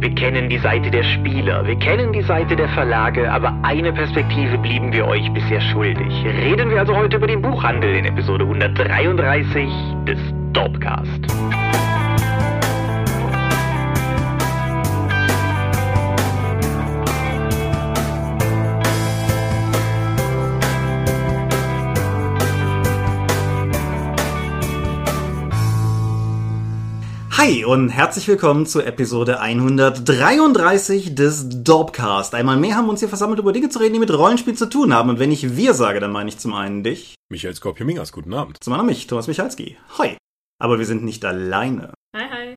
Wir kennen die Seite der Spieler, wir kennen die Seite der Verlage, aber eine Perspektive blieben wir euch bisher schuldig. Reden wir also heute über den Buchhandel in Episode 133 des Dorpcast. Hi und herzlich willkommen zu Episode 133 des Dorpcast. Einmal mehr haben wir uns hier versammelt, über Dinge zu reden, die mit Rollenspiel zu tun haben. Und wenn ich wir sage, dann meine ich zum einen dich. Michael Skorpio-Mingas, guten Abend. Zum anderen mich, Thomas Michalski. Hi. Aber wir sind nicht alleine. Hi, hi.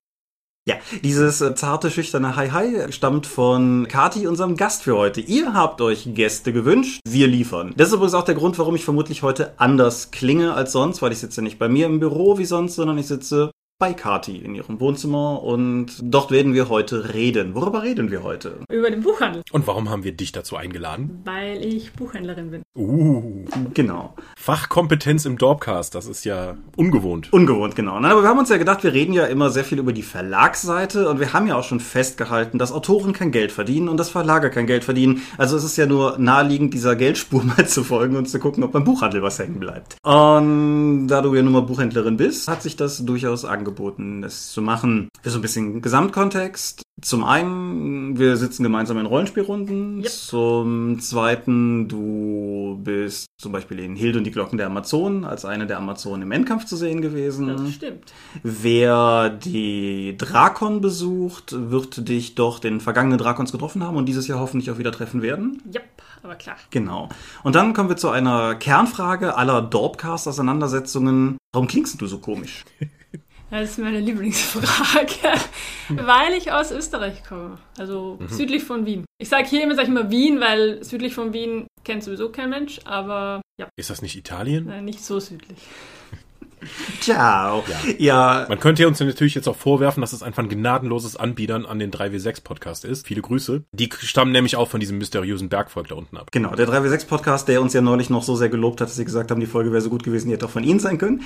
Ja, dieses äh, zarte, schüchterne Hi Hi stammt von Kati, unserem Gast für heute. Ihr habt euch Gäste gewünscht, wir liefern. Das ist übrigens auch der Grund, warum ich vermutlich heute anders klinge als sonst, weil ich sitze nicht bei mir im Büro wie sonst, sondern ich sitze bei Kati in ihrem Wohnzimmer und dort werden wir heute reden. Worüber reden wir heute? Über den Buchhandel, Und warum haben wir dich dazu eingeladen? weil ich Buchhändlerin bin. Uh, Genau. Fachkompetenz im Dorpcast, das ist ja ungewohnt. Ungewohnt, genau. Nein, aber wir haben uns ja gedacht, wir reden ja immer sehr viel über die Verlagsseite und wir haben ja auch schon festgehalten, dass Autoren kein Geld verdienen und dass Verlage kein Geld verdienen. Also es ist ja nur naheliegend, dieser Geldspur mal zu folgen und zu gucken, ob beim Buchhandel was hängen bleibt. Und da du ja nun mal Buchhändlerin bist, hat sich das durchaus angeboten, das zu machen. Für so ein bisschen Gesamtkontext. Zum einen, wir sitzen gemeinsam in Rollenspielrunden. Yep. Zum zweiten, du bist zum Beispiel in Hilde und die Glocken der Amazonen als eine der Amazonen im Endkampf zu sehen gewesen. Das stimmt. Wer die Drakon besucht, wird dich doch den vergangenen Drakons getroffen haben und dieses Jahr hoffentlich auch wieder treffen werden. Yep, aber klar. Genau. Und dann kommen wir zu einer Kernfrage aller Dorpcast-Auseinandersetzungen. Warum klingst du so komisch? Das ist meine Lieblingsfrage, weil ich aus Österreich komme. Also südlich von Wien. Ich sage hier immer, sag ich immer Wien, weil südlich von Wien kennt sowieso kein Mensch, aber ja, Ist das nicht Italien? äh, nicht so südlich. Ciao. Ja, Man könnte uns ja natürlich jetzt auch vorwerfen, dass es einfach ein gnadenloses Anbiedern an den 3W6-Podcast ist. Viele Grüße. Die stammen nämlich auch von diesem mysteriösen Bergvolk da unten ab. Genau, der 3W6-Podcast, der uns ja neulich noch so sehr gelobt hat, dass sie gesagt haben, die Folge wäre so gut gewesen, die hätte auch von Ihnen sein können.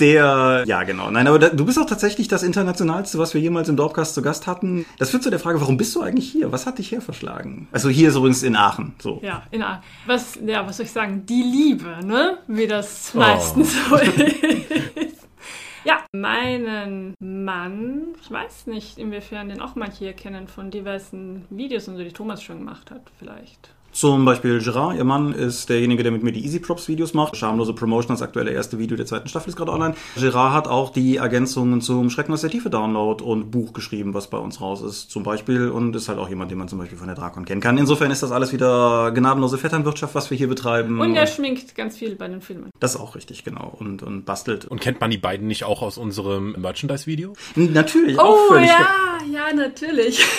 Der, ja genau, nein, aber da, du bist auch tatsächlich das Internationalste, was wir jemals im Dorpcast zu Gast hatten. Das führt zu der Frage, warum bist du eigentlich hier? Was hat dich hier verschlagen? Also hier ist übrigens in Aachen, so. Ja, in A was, ja, was soll ich sagen? Die Liebe, ne? Wie das meistens so ist. Ja, meinen Mann, ich weiß nicht, inwiefern den auch manche hier kennen von diversen Videos und so, die Thomas schon gemacht hat, vielleicht. Zum Beispiel Gerard, ihr Mann, ist derjenige, der mit mir die Easy Props Videos macht. Schamlose Promotion, das aktuelle erste Video der zweiten Staffel ist gerade online. Gerard hat auch die Ergänzungen zum Schrecken aus der Tiefe Download und Buch geschrieben, was bei uns raus ist, zum Beispiel. Und ist halt auch jemand, den man zum Beispiel von der Drakon kennen kann. Insofern ist das alles wieder gnadenlose Vetternwirtschaft, was wir hier betreiben. Und er schminkt ganz viel bei den Filmen. das ist auch richtig, genau. Und, und bastelt. Und kennt man die beiden nicht auch aus unserem Merchandise-Video? Natürlich, auch Oh völlig. ja, ja, natürlich.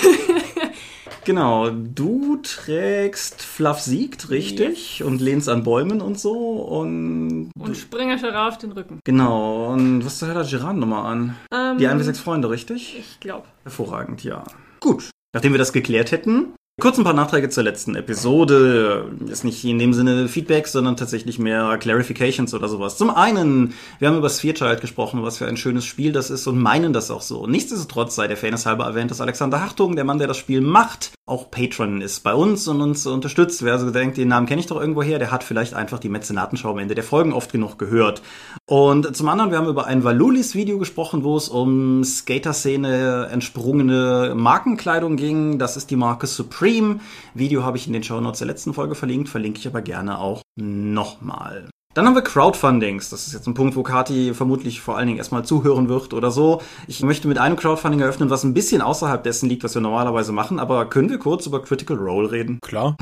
Genau, du trägst Fluff siegt, richtig, und lehnst an Bäumen und so. Und Und Springer Gerard auf den Rücken. genau, und was hat Gerard nochmal an? Ähm, Die 1 bis 6 Freunde, richtig? Ich glaube. Hervorragend, ja. Gut. Nachdem wir das geklärt hätten, kurz ein paar Nachträge zur letzten Episode. Ist nicht in dem Sinne Feedback, sondern tatsächlich mehr Clarifications oder sowas. Zum einen, wir haben über Sphere Child gesprochen, was für ein schönes Spiel das ist und meinen das auch so. Nichtsdestotrotz sei der Fairness halber erwähnt, dass Alexander Hartung, der Mann, der das Spiel macht, auch Patron ist bei uns und uns unterstützt. Wer also denkt, den Namen kenne ich doch irgendwo her, der hat vielleicht einfach die Mäzenatenschau am Ende der Folgen oft genug gehört. Und zum anderen, wir haben über ein Valulis-Video gesprochen, wo es um Skater-Szene entsprungene Markenkleidung ging. Das ist die Marke Supreme. Video habe ich in den Shownotes der letzten Folge verlinkt, verlinke ich aber gerne auch nochmal. Dann haben wir Crowdfundings. Das ist jetzt ein Punkt, wo Kati vermutlich vor allen Dingen erstmal zuhören wird oder so. Ich möchte mit einem Crowdfunding eröffnen, was ein bisschen außerhalb dessen liegt, was wir normalerweise machen. Aber können wir kurz über Critical Role reden? Klar.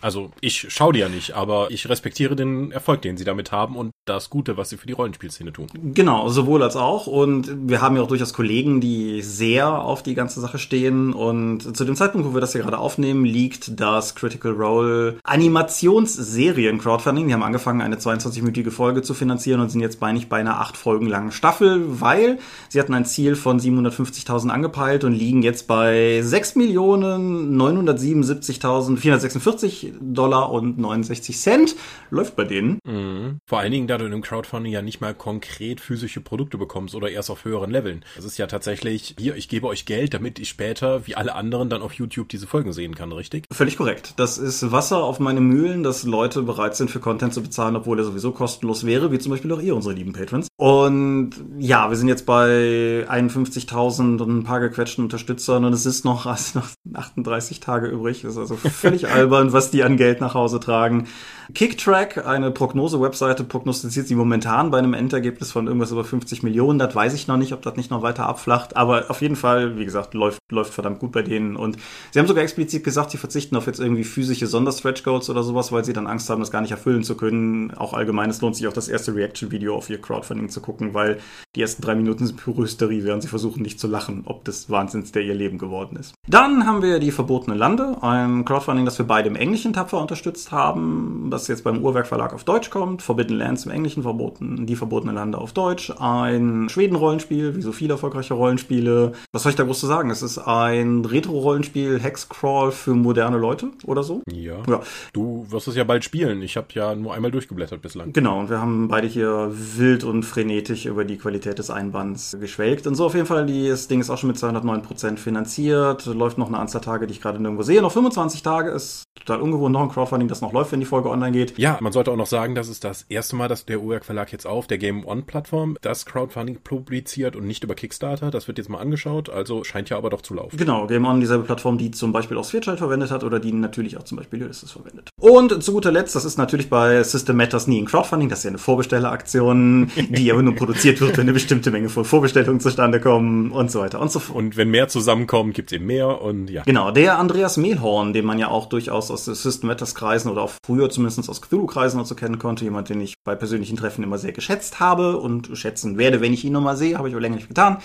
Also ich schaue die ja nicht, aber ich respektiere den Erfolg, den sie damit haben und das Gute, was sie für die Rollenspielszene tun. Genau, sowohl als auch. Und wir haben ja auch durchaus Kollegen, die sehr auf die ganze Sache stehen. Und zu dem Zeitpunkt, wo wir das hier gerade aufnehmen, liegt das Critical Role Animationsserien Crowdfunding. Die haben angefangen, eine 22 22-minütige Folge zu finanzieren und sind jetzt bei nicht bei einer acht Folgen langen Staffel, weil sie hatten ein Ziel von 750.000 angepeilt und liegen jetzt bei 6.977.446 Dollar und 69 Cent. Läuft bei denen. Mhm. Vor allen Dingen, da du in einem Crowdfunding ja nicht mal konkret physische Produkte bekommst oder erst auf höheren Leveln. Das ist ja tatsächlich, hier, ich gebe euch Geld, damit ich später, wie alle anderen, dann auf YouTube diese Folgen sehen kann, richtig? Völlig korrekt. Das ist Wasser auf meine Mühlen, dass Leute bereit sind, für Content zu bezahlen, obwohl er sowieso kostenlos wäre, wie zum Beispiel auch ihr, unsere lieben Patrons. Und ja, wir sind jetzt bei 51.000 und ein paar gequetschten Unterstützern und es ist noch, also noch 38 Tage übrig. Das ist also völlig albern, was die an Geld nach Hause tragen. Kicktrack, eine Prognose-Webseite, prognostiziert sie momentan bei einem Endergebnis von irgendwas über 50 Millionen. Das weiß ich noch nicht, ob das nicht noch weiter abflacht. Aber auf jeden Fall, wie gesagt, läuft, läuft verdammt gut bei denen. Und sie haben sogar explizit gesagt, sie verzichten auf jetzt irgendwie physische Sonderstretch Goals oder sowas, weil sie dann Angst haben, das gar nicht erfüllen zu können. Auch allgemein, es lohnt sich auch das erste Reaction-Video auf ihr Crowdfunding zu gucken, weil die ersten drei Minuten sind pure Hysterie, während sie versuchen nicht zu lachen, ob des Wahnsinns, der ihr Leben geworden ist. Dann haben wir die Verbotene Lande, ein Crowdfunding, das wir beide im Englischen tapfer unterstützt haben, das jetzt beim Uhrwerk Verlag auf Deutsch kommt, Forbidden Lands im Englischen verboten, die Verbotene Lande auf Deutsch, ein Schweden-Rollenspiel, wie so viele erfolgreiche Rollenspiele. Was soll ich da groß zu sagen? Es ist ein Retro-Rollenspiel, Hexcrawl für moderne Leute oder so. Ja. ja. Du wirst es ja bald spielen. Ich habe ja nur einmal durchgeblättert bislang. Genau, und wir haben beide hier wild und frenetisch über die Qualität des Einbands geschwelgt. Und so auf jeden Fall, das Ding ist auch schon mit 209% finanziert, läuft noch eine Anzahl Tage, die ich gerade nirgendwo sehe. Noch 25 Tage ist total ungewohnt, noch ein Crowdfunding, das noch läuft, wenn die Folge online geht. Ja, man sollte auch noch sagen, das ist das erste Mal, dass der Uhrwerk Verlag jetzt auf der Game One Plattform das Crowdfunding publiziert und nicht über Kickstarter. Das wird jetzt mal angeschaut, also scheint ja aber doch zu laufen. Genau, Game On, dieselbe Plattform, die zum Beispiel auch Switch verwendet hat oder die natürlich auch zum Beispiel Ulysses verwendet. Und zu guter Letzt, das ist natürlich bei System Matters nie ein Crowdfunding, das ist ja eine Vorbestelleraktion, die aber nur produziert wird, wenn eine bestimmte Menge von Vorbestellungen zustande kommen und so weiter und so fort. Und wenn mehr zusammenkommen, gibt's eben mehr und ja. Genau, der Andreas Mehlhorn, den man ja auch durchaus aus System Matters Kreisen oder auch früher zumindest aus Cthulhu-Kreisen und so kennen konnte, jemand, den ich bei persönlichen Treffen immer sehr geschätzt habe und schätzen werde, wenn ich ihn nochmal sehe, habe ich aber länger nicht getan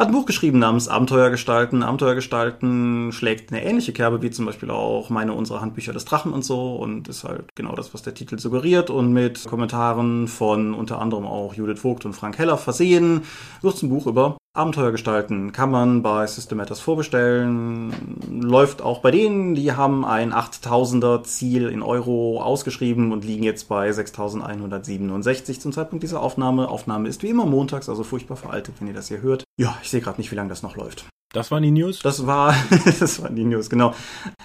hat ein Buch geschrieben namens Abenteuer gestalten. Abenteuer gestalten schlägt eine ähnliche Kerbe wie zum Beispiel auch meine unsere Handbücher des Drachen und so und ist halt genau das, was der Titel suggeriert und mit Kommentaren von unter anderem auch Judith Vogt und Frank Heller versehen. Wird ein Buch über Abenteuer gestalten kann man bei Systematas vorbestellen. Läuft auch bei denen. Die haben ein 8000er Ziel in Euro ausgeschrieben und liegen jetzt bei 6167 zum Zeitpunkt dieser Aufnahme. Aufnahme ist wie immer montags, also furchtbar veraltet, wenn ihr das hier hört. Ja, ich sehe gerade nicht, wie lange das noch läuft. Das waren die News? Das war, das waren die News, genau.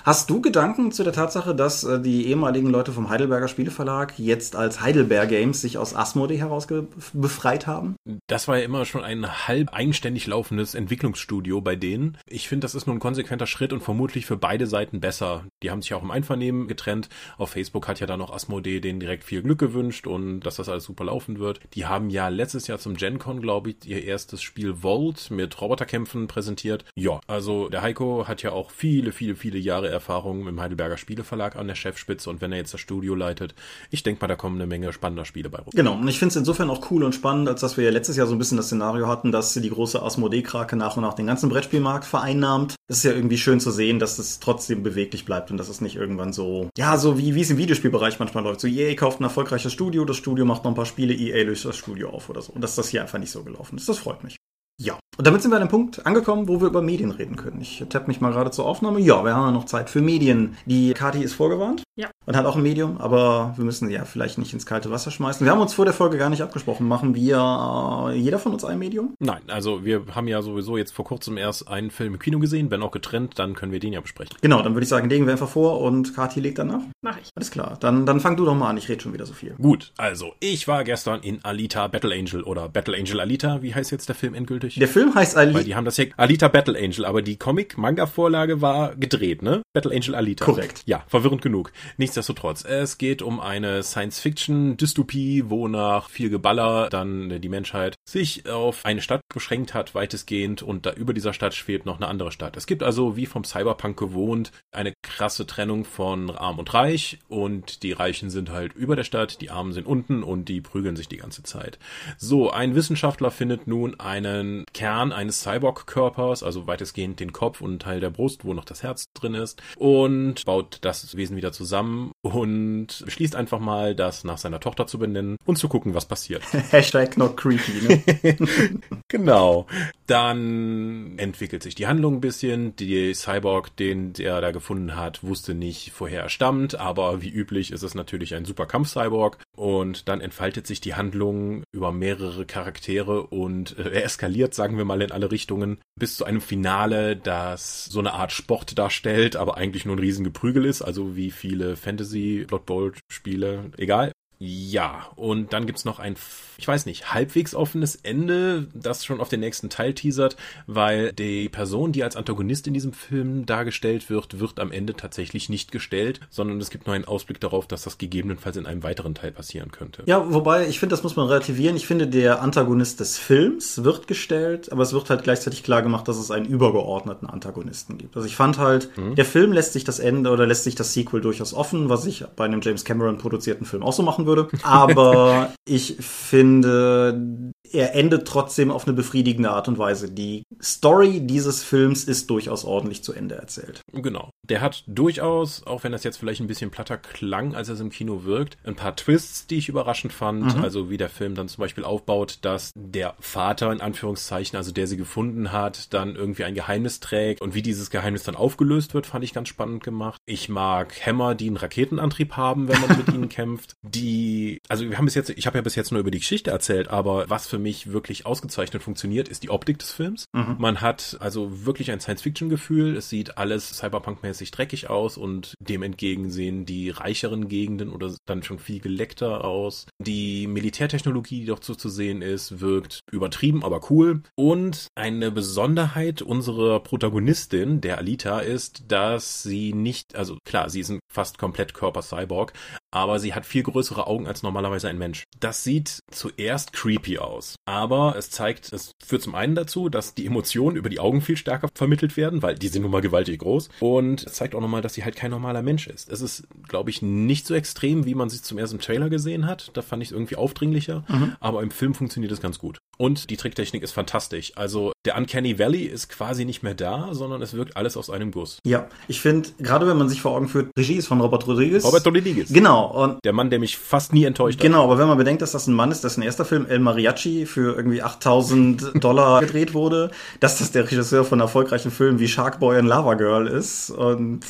Hast du Gedanken zu der Tatsache, dass äh, die ehemaligen Leute vom Heidelberger Spieleverlag jetzt als Heidelberg Games sich aus Asmodee heraus befreit haben? Das war ja immer schon ein halb eigenständig laufendes Entwicklungsstudio bei denen. Ich finde, das ist nur ein konsequenter Schritt und vermutlich für beide Seiten besser. Die haben sich auch im Einvernehmen getrennt. Auf Facebook hat ja dann auch Asmodee denen direkt viel Glück gewünscht und dass das alles super laufen wird. Die haben ja letztes Jahr zum GenCon, glaube ich, ihr erstes Spiel Volt mit Roboterkämpfen präsentiert. Ja, also der Heiko hat ja auch viele, viele, viele Jahre Erfahrung im Heidelberger Spieleverlag an der Chefspitze und wenn er jetzt das Studio leitet, ich denke mal, da kommen eine Menge spannender Spiele bei rum. Genau, und ich finde es insofern auch cool und spannend, als dass wir ja letztes Jahr so ein bisschen das Szenario hatten, dass die große Asmodee-Krake nach und nach den ganzen Brettspielmarkt vereinnahmt. Es ist ja irgendwie schön zu sehen, dass es trotzdem beweglich bleibt und dass es nicht irgendwann so, ja, so wie, es im Videospielbereich manchmal läuft. So EA kauft ein erfolgreiches Studio, das Studio macht noch ein paar Spiele, EA löst das Studio auf oder so. Und dass das hier einfach nicht so gelaufen ist. Das freut mich. Ja, und damit sind wir an dem Punkt angekommen, wo wir über Medien reden können. Ich tappe mich mal gerade zur Aufnahme. Ja, wir haben ja noch Zeit für Medien. Die Kati ist vorgewarnt. Ja. Und hat auch ein Medium, aber wir müssen ja vielleicht nicht ins kalte Wasser schmeißen. Wir haben uns vor der Folge gar nicht abgesprochen. Machen wir äh, jeder von uns ein Medium? Nein, also wir haben ja sowieso jetzt vor kurzem erst einen Film im Kino gesehen, wenn auch getrennt, dann können wir den ja besprechen. Genau, dann würde ich sagen, legen wir einfach vor und Kati legt danach. Mach ich. Alles klar, dann, dann fang du doch mal an. Ich rede schon wieder so viel. Gut, also ich war gestern in Alita Battle Angel oder Battle Angel Alita. Wie heißt jetzt der Film endgültig? Der Film heißt Alita. Weil die haben das ja Alita Battle Angel, aber die Comic-Manga-Vorlage war gedreht, ne? Battle Angel Alita. Korrekt. Ja, verwirrend genug. Nichtsdestotrotz, es geht um eine Science-Fiction-Dystopie, wo nach viel Geballer dann die Menschheit sich auf eine Stadt beschränkt hat, weitestgehend, und da über dieser Stadt schwebt noch eine andere Stadt. Es gibt also, wie vom Cyberpunk gewohnt, eine krasse Trennung von Arm und Reich, und die Reichen sind halt über der Stadt, die Armen sind unten und die prügeln sich die ganze Zeit. So, ein Wissenschaftler findet nun einen Kern eines Cyborg-Körpers, also weitestgehend den Kopf und einen Teil der Brust, wo noch das Herz drin ist, und baut das Wesen wieder zusammen und beschließt einfach mal, das nach seiner Tochter zu benennen und zu gucken, was passiert. Hashtag not creepy, ne? genau. Dann entwickelt sich die Handlung ein bisschen. Die Cyborg, den er da gefunden hat, wusste nicht, woher er stammt, aber wie üblich ist es natürlich ein super Kampf-Cyborg. Und dann entfaltet sich die Handlung über mehrere Charaktere und äh, er eskaliert, sagen wir mal, in alle Richtungen, bis zu einem Finale, das so eine Art Sport darstellt, aber eigentlich nur ein Riesengeprügel ist, also wie viele Fantasy Blood Bowl Spiele, egal. Ja, und dann gibt's noch ein, ich weiß nicht, halbwegs offenes Ende, das schon auf den nächsten Teil teasert, weil die Person, die als Antagonist in diesem Film dargestellt wird, wird am Ende tatsächlich nicht gestellt, sondern es gibt nur einen Ausblick darauf, dass das gegebenenfalls in einem weiteren Teil passieren könnte. Ja, wobei, ich finde, das muss man relativieren. Ich finde, der Antagonist des Films wird gestellt, aber es wird halt gleichzeitig klar gemacht, dass es einen übergeordneten Antagonisten gibt. Also ich fand halt, mhm. der Film lässt sich das Ende oder lässt sich das Sequel durchaus offen, was ich bei einem James Cameron produzierten Film auch so machen würde. Aber ich finde, er endet trotzdem auf eine befriedigende Art und Weise. Die Story dieses Films ist durchaus ordentlich zu Ende erzählt. Genau. Der hat durchaus, auch wenn das jetzt vielleicht ein bisschen platter klang, als er es im Kino wirkt, ein paar Twists, die ich überraschend fand. Mhm. Also wie der Film dann zum Beispiel aufbaut, dass der Vater in Anführungszeichen, also der sie gefunden hat, dann irgendwie ein Geheimnis trägt und wie dieses Geheimnis dann aufgelöst wird, fand ich ganz spannend gemacht. Ich mag Hämmer, die einen Raketenantrieb haben, wenn man mit ihnen kämpft. Die, also wir haben bis jetzt, ich habe ja bis jetzt nur über die Geschichte erzählt, aber was für mich wirklich ausgezeichnet funktioniert, ist die Optik des Films. Mhm. Man hat also wirklich ein Science-Fiction-Gefühl. Es sieht alles Cyberpunk-mäßig dreckig aus und dem entgegen sehen die reicheren Gegenden oder dann schon viel geleckter aus. Die Militärtechnologie, die doch so zu sehen ist, wirkt übertrieben, aber cool. Und eine Besonderheit unserer Protagonistin, der Alita, ist, dass sie nicht, also klar, sie ist ein fast komplett Körper-Cyborg, aber sie hat viel größere Augen als normalerweise ein Mensch. Das sieht zuerst creepy aus, aber es zeigt, es führt zum einen dazu, dass die Emotionen über die Augen viel stärker vermittelt werden, weil die sind nun mal gewaltig groß und es zeigt auch nochmal, dass sie halt kein normaler Mensch ist. Es ist, glaube ich, nicht so extrem, wie man sich zum ersten Trailer gesehen hat. Da fand ich es irgendwie aufdringlicher, mhm. aber im Film funktioniert es ganz gut. Und die Tricktechnik ist fantastisch. Also der Uncanny Valley ist quasi nicht mehr da, sondern es wirkt alles aus einem Guss. Ja, ich finde, gerade wenn man sich vor Augen führt, Regie ist von Robert Rodriguez. Robert Rodriguez. Genau. Und der Mann, der mich fast nie enttäuscht hat. Genau, aber wenn man bedenkt, dass das ein Mann ist, dessen erster Film El Mariachi für irgendwie 8000 Dollar gedreht wurde, dass das der Regisseur von erfolgreichen Filmen wie Shark Boy und Lava Girl ist und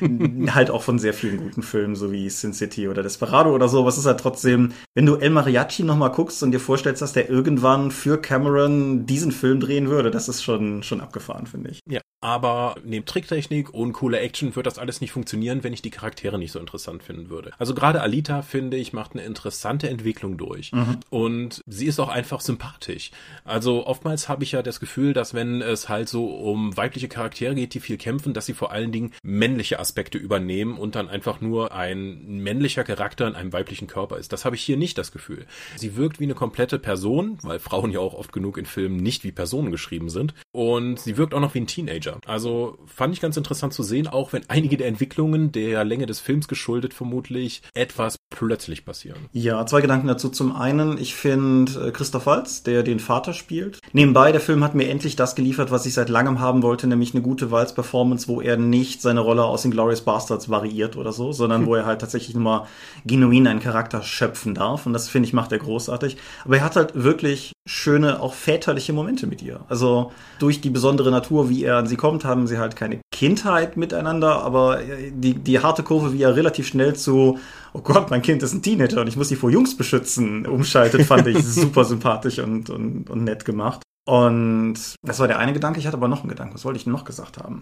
halt auch von sehr vielen guten Filmen, so wie Sin City oder Desperado oder so, was ist halt trotzdem, wenn du El Mariachi nochmal guckst und dir vorstellst, dass der irgendwann für Cameron diesen Film drehen würde, das ist schon, schon abgefahren, finde ich. Ja, aber neben Tricktechnik und cooler Action wird das alles nicht funktionieren, wenn ich die Charaktere nicht so interessant finden würde. Also gerade Alita, finde ich, macht eine interessante Entwicklung durch. Mhm. Und sie ist auch einfach sympathisch. Also oftmals habe ich ja das Gefühl, dass wenn es halt so um weibliche Charaktere geht, die viel kämpfen, dass sie vor allen Dingen männliche Aspekte übernehmen und dann einfach nur ein männlicher Charakter in einem weiblichen Körper ist. Das habe ich hier nicht das Gefühl. Sie wirkt wie eine komplette Person, weil Frauen ja auch oft genug in Filmen nicht wie Personen geschrieben sind. Und sie wirkt auch noch wie ein Teenager. Also fand ich ganz interessant zu sehen, auch wenn einige der Entwicklungen der Länge des Films geschuldet vermutlich etwas plötzlich passieren. Ja, zwei Gedanken dazu. Zum einen, ich finde äh, Christoph Waltz, der den Vater spielt. Nebenbei, der Film hat mir endlich das geliefert, was ich seit langem haben wollte, nämlich eine gute Waltz-Performance, wo er nicht seine Rolle aus den Glorious Bastards variiert oder so, sondern wo er halt tatsächlich nur mal genuin einen Charakter schöpfen darf. Und das finde ich macht er großartig. Aber er hat halt wirklich schöne, auch väterliche Momente mit ihr. Also durch die besondere Natur, wie er an sie kommt, haben sie halt keine Kindheit miteinander, aber die, die harte Kurve, wie er relativ schnell zu, oh Gott, mein Kind ist ein Teenager und ich muss sie vor Jungs beschützen, umschaltet, fand ich super sympathisch und, und, und nett gemacht. Und das war der eine Gedanke. Ich hatte aber noch einen Gedanken. Was wollte ich denn noch gesagt haben?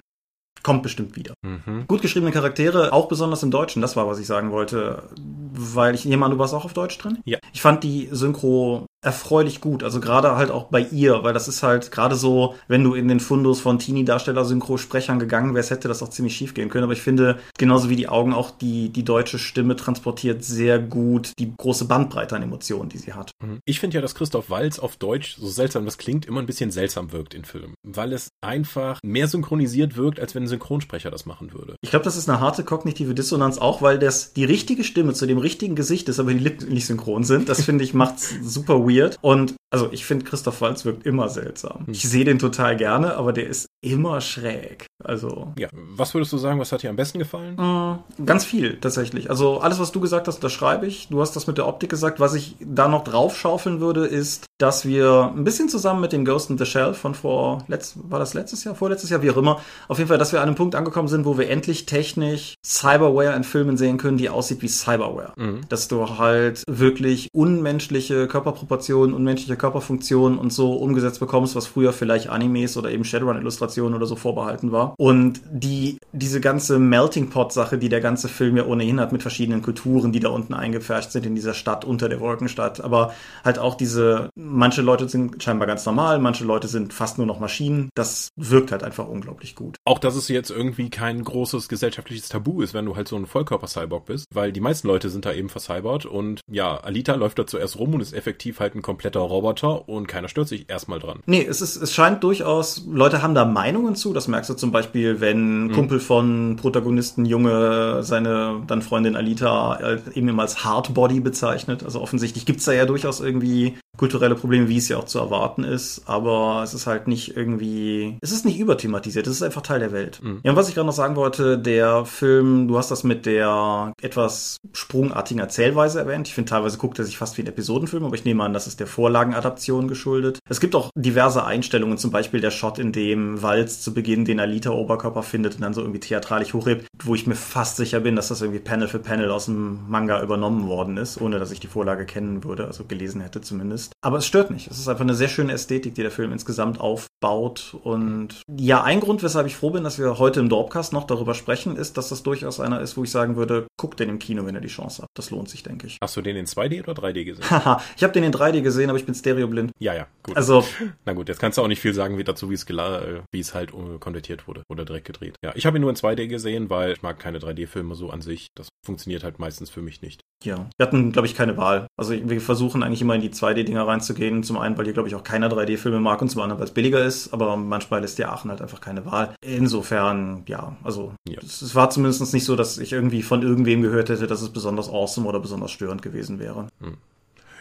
Kommt bestimmt wieder. Mhm. Gut geschriebene Charaktere, auch besonders im Deutschen, das war, was ich sagen wollte. Weil ich nehme an, du warst auch auf Deutsch drin? Ja. Ich fand die Synchro erfreulich gut. Also gerade halt auch bei ihr, weil das ist halt gerade so, wenn du in den Fundus von Teenie-Darsteller-Synchrosprechern gegangen wärst, hätte das auch ziemlich schief gehen können. Aber ich finde, genauso wie die Augen auch die, die deutsche Stimme transportiert sehr gut die große Bandbreite an Emotionen, die sie hat. Mhm. Ich finde ja, dass Christoph Walz auf Deutsch, so seltsam das klingt, immer ein bisschen seltsam wirkt in Filmen. Weil es einfach mehr synchronisiert wirkt, als wenn ein Synchronsprecher das machen würde. Ich glaube, das ist eine harte kognitive Dissonanz auch, weil das die richtige Stimme zu dem richtigen Gesicht ist, aber die Lippen nicht synchron sind. Das finde ich macht's super weird. Und also ich finde Christoph Waltz wirkt immer seltsam. Hm. Ich sehe den total gerne, aber der ist immer schräg. Also. Ja, was würdest du sagen, was hat dir am besten gefallen? Äh, ganz viel, tatsächlich. Also alles, was du gesagt hast, das schreibe ich. Du hast das mit der Optik gesagt. Was ich da noch draufschaufeln würde, ist, dass wir ein bisschen zusammen mit dem Ghost in the Shell von vor, letzt, war das letztes Jahr, vorletztes Jahr, wie auch immer, auf jeden Fall, dass wir an einem Punkt angekommen sind, wo wir endlich technisch Cyberware in Filmen sehen können, die aussieht wie Cyberware. Mhm. Dass du halt wirklich unmenschliche Körperproportionen, unmenschliche Körperfunktionen und so umgesetzt bekommst, was früher vielleicht Animes oder eben Shadowrun-Illustrationen oder so vorbehalten war. Und die, diese ganze Melting Pot-Sache, die der ganze Film ja ohnehin hat mit verschiedenen Kulturen, die da unten eingepfercht sind in dieser Stadt unter der Wolkenstadt, aber halt auch diese manche Leute sind scheinbar ganz normal, manche Leute sind fast nur noch Maschinen. Das wirkt halt einfach unglaublich gut. Auch, dass es jetzt irgendwie kein großes gesellschaftliches Tabu ist, wenn du halt so ein Vollkörper-Cyborg bist, weil die meisten Leute sind da eben vercybert und ja, Alita läuft da zuerst rum und ist effektiv halt ein kompletter Roboter und keiner stört sich erstmal dran. Nee, es ist, es scheint durchaus, Leute haben da Meinungen zu, das merkst du zum Beispiel, wenn mhm. Kumpel von Protagonisten Junge seine dann Freundin Alita äh, eben als Hardbody bezeichnet. Also offensichtlich gibt's da ja durchaus irgendwie kulturelle Probleme, wie es ja auch zu erwarten ist, aber es ist halt nicht irgendwie, es ist nicht überthematisiert, es ist einfach Teil der Welt. Mhm. Ja, und was ich gerade noch sagen wollte, der Film, du hast das mit der etwas sprungartigen Erzählweise erwähnt. Ich finde, teilweise guckt er sich fast wie ein Episodenfilm, aber ich nehme an, das ist der Vorlagenadaption geschuldet. Es gibt auch diverse Einstellungen, zum Beispiel der Shot, in dem Walz zu Beginn den Alita-Oberkörper findet und dann so irgendwie theatralisch hochhebt, wo ich mir fast sicher bin, dass das irgendwie Panel für Panel aus dem Manga übernommen worden ist, ohne dass ich die Vorlage kennen würde, also gelesen hätte zumindest. Aber es stört nicht. Es ist einfach eine sehr schöne Ästhetik, die der Film insgesamt aufbaut. Und ja, ein Grund, weshalb ich froh bin, dass wir heute im Dorpcast noch darüber sprechen, ist, dass das durchaus einer ist, wo ich sagen würde, guckt den im Kino, wenn ihr die Chance habt. Das lohnt sich, denke ich. Hast du den in 2D oder 3D gesehen? Haha, ich habe den in 3D gesehen, aber ich bin stereoblind. Ja, ja, gut. Also, na gut, jetzt kannst du auch nicht viel sagen wie dazu, wie es, wie es halt äh, konvertiert wurde oder direkt gedreht. Ja, ich habe ihn nur in 2D gesehen, weil ich mag keine 3D-Filme so an sich. Das funktioniert halt meistens für mich nicht. Ja, wir hatten, glaube ich, keine Wahl. Also wir versuchen eigentlich immer in die 2D-Dinger reinzugehen. Zum einen, weil hier, glaube ich, auch keiner 3D-Filme mag und zum anderen, weil es billiger ist. Aber manchmal lässt der Aachen halt einfach keine Wahl. Insofern, ja, also ja. Es, es, war zumindest nicht so, dass ich irgendwie von irgendwem gehört hätte, dass es besonders awesome oder besonders störend gewesen wäre. Hm.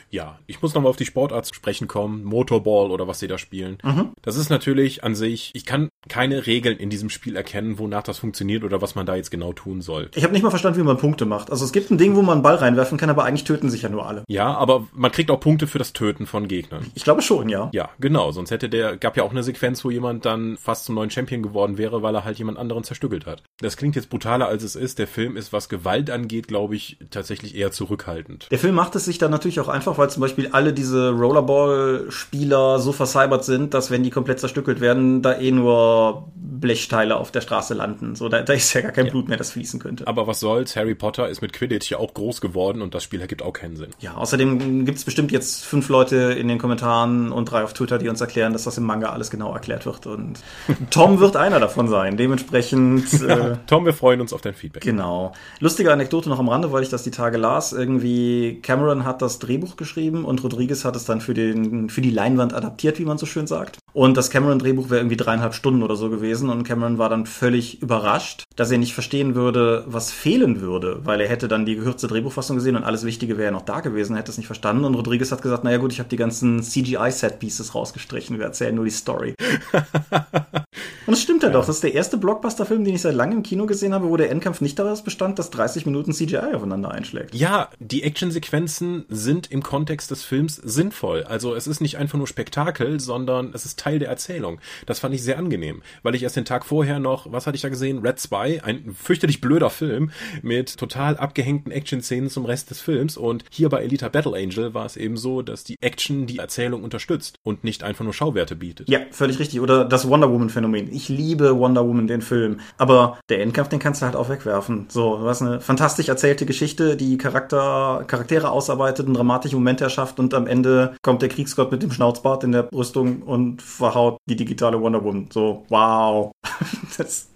Ja, ich muss nochmal auf die Sportart zu sprechen kommen. Motorball oder was sie da spielen. Mhm. Das ist natürlich an sich, ich kann keine Regeln in diesem Spiel erkennen, wonach das funktioniert oder was man da jetzt genau tun soll. Ich habe nicht mal verstanden, wie man Punkte macht. Also es gibt ein Ding, wo man einen Ball reinwerfen kann, aber eigentlich töten sich ja nur alle. Ja, aber man kriegt auch Punkte für das Töten von Gegnern. Ich glaube schon, ja. Ja, genau. Sonst hätte der, gab ja auch eine Sequenz, wo jemand dann fast zum neuen Champion geworden wäre, weil er halt jemand anderen zerstückelt hat. Das klingt jetzt brutaler, als es ist. Der Film ist, was Gewalt angeht, glaube ich, tatsächlich eher zurückhaltend. Der Film macht es sich dann natürlich auch einfach, weil zum Beispiel alle diese Rollerball-Spieler so vercybert sind, dass wenn die komplett zerstückelt werden, da eh nur Blechteile auf der Straße landen. So, da, da ist ja gar kein ja. Blut mehr, das fließen könnte. Aber was soll's? Harry Potter ist mit Quidditch ja auch groß geworden und das Spiel ergibt auch keinen Sinn. Ja, außerdem gibt's bestimmt jetzt fünf Leute in den Kommentaren und drei auf Twitter, die uns erklären, dass das im Manga alles genau erklärt wird. Und Tom wird einer davon sein. Dementsprechend. Äh, Tom, wir freuen uns auf dein Feedback. Genau. Lustige Anekdote noch am Rande, weil ich das die Tage las. Irgendwie Cameron hat das Drehbuch geschrieben und Rodriguez hat es dann für, den, für die Leinwand adaptiert, wie man so schön sagt. Und das Cameron-Drehbuch wäre irgendwie dreieinhalb Stunden oder so gewesen und Cameron war dann völlig überrascht, dass er nicht verstehen würde, was fehlen würde, weil er hätte dann die gekürzte Drehbuchfassung gesehen und alles Wichtige wäre ja noch da gewesen, er hätte es nicht verstanden und Rodriguez hat gesagt, naja gut, ich habe die ganzen CGI-Set-Pieces rausgestrichen, wir erzählen nur die Story. und es stimmt ja, doch, das ist der erste Blockbuster-Film, den ich seit langem im Kino gesehen habe, wo der Endkampf nicht daraus bestand, dass 30 Minuten CGI aufeinander einschlägt. Ja, die Actionsequenzen sind im Kontext des Films sinnvoll. Also es ist nicht einfach nur Spektakel, sondern es ist Teil der Erzählung. Das fand ich sehr angenehm, weil ich erst den Tag vorher noch, was hatte ich da gesehen? Red Spy, ein fürchterlich blöder Film mit total abgehängten Action-Szenen zum Rest des Films. Und hier bei Elita Battle Angel war es eben so, dass die Action die Erzählung unterstützt und nicht einfach nur Schauwerte bietet. Ja, völlig richtig. Oder das Wonder Woman-Phänomen. Ich liebe Wonder Woman, den Film. Aber der Endkampf, den kannst du halt auch wegwerfen. So, du hast eine fantastisch erzählte Geschichte, die Charakter, Charaktere ausarbeitet, einen dramatischen Moment erschafft und am Ende kommt der Kriegsgott mit dem Schnauzbart in der Rüstung und verhaut die digitale Wonder Woman. So, wow. das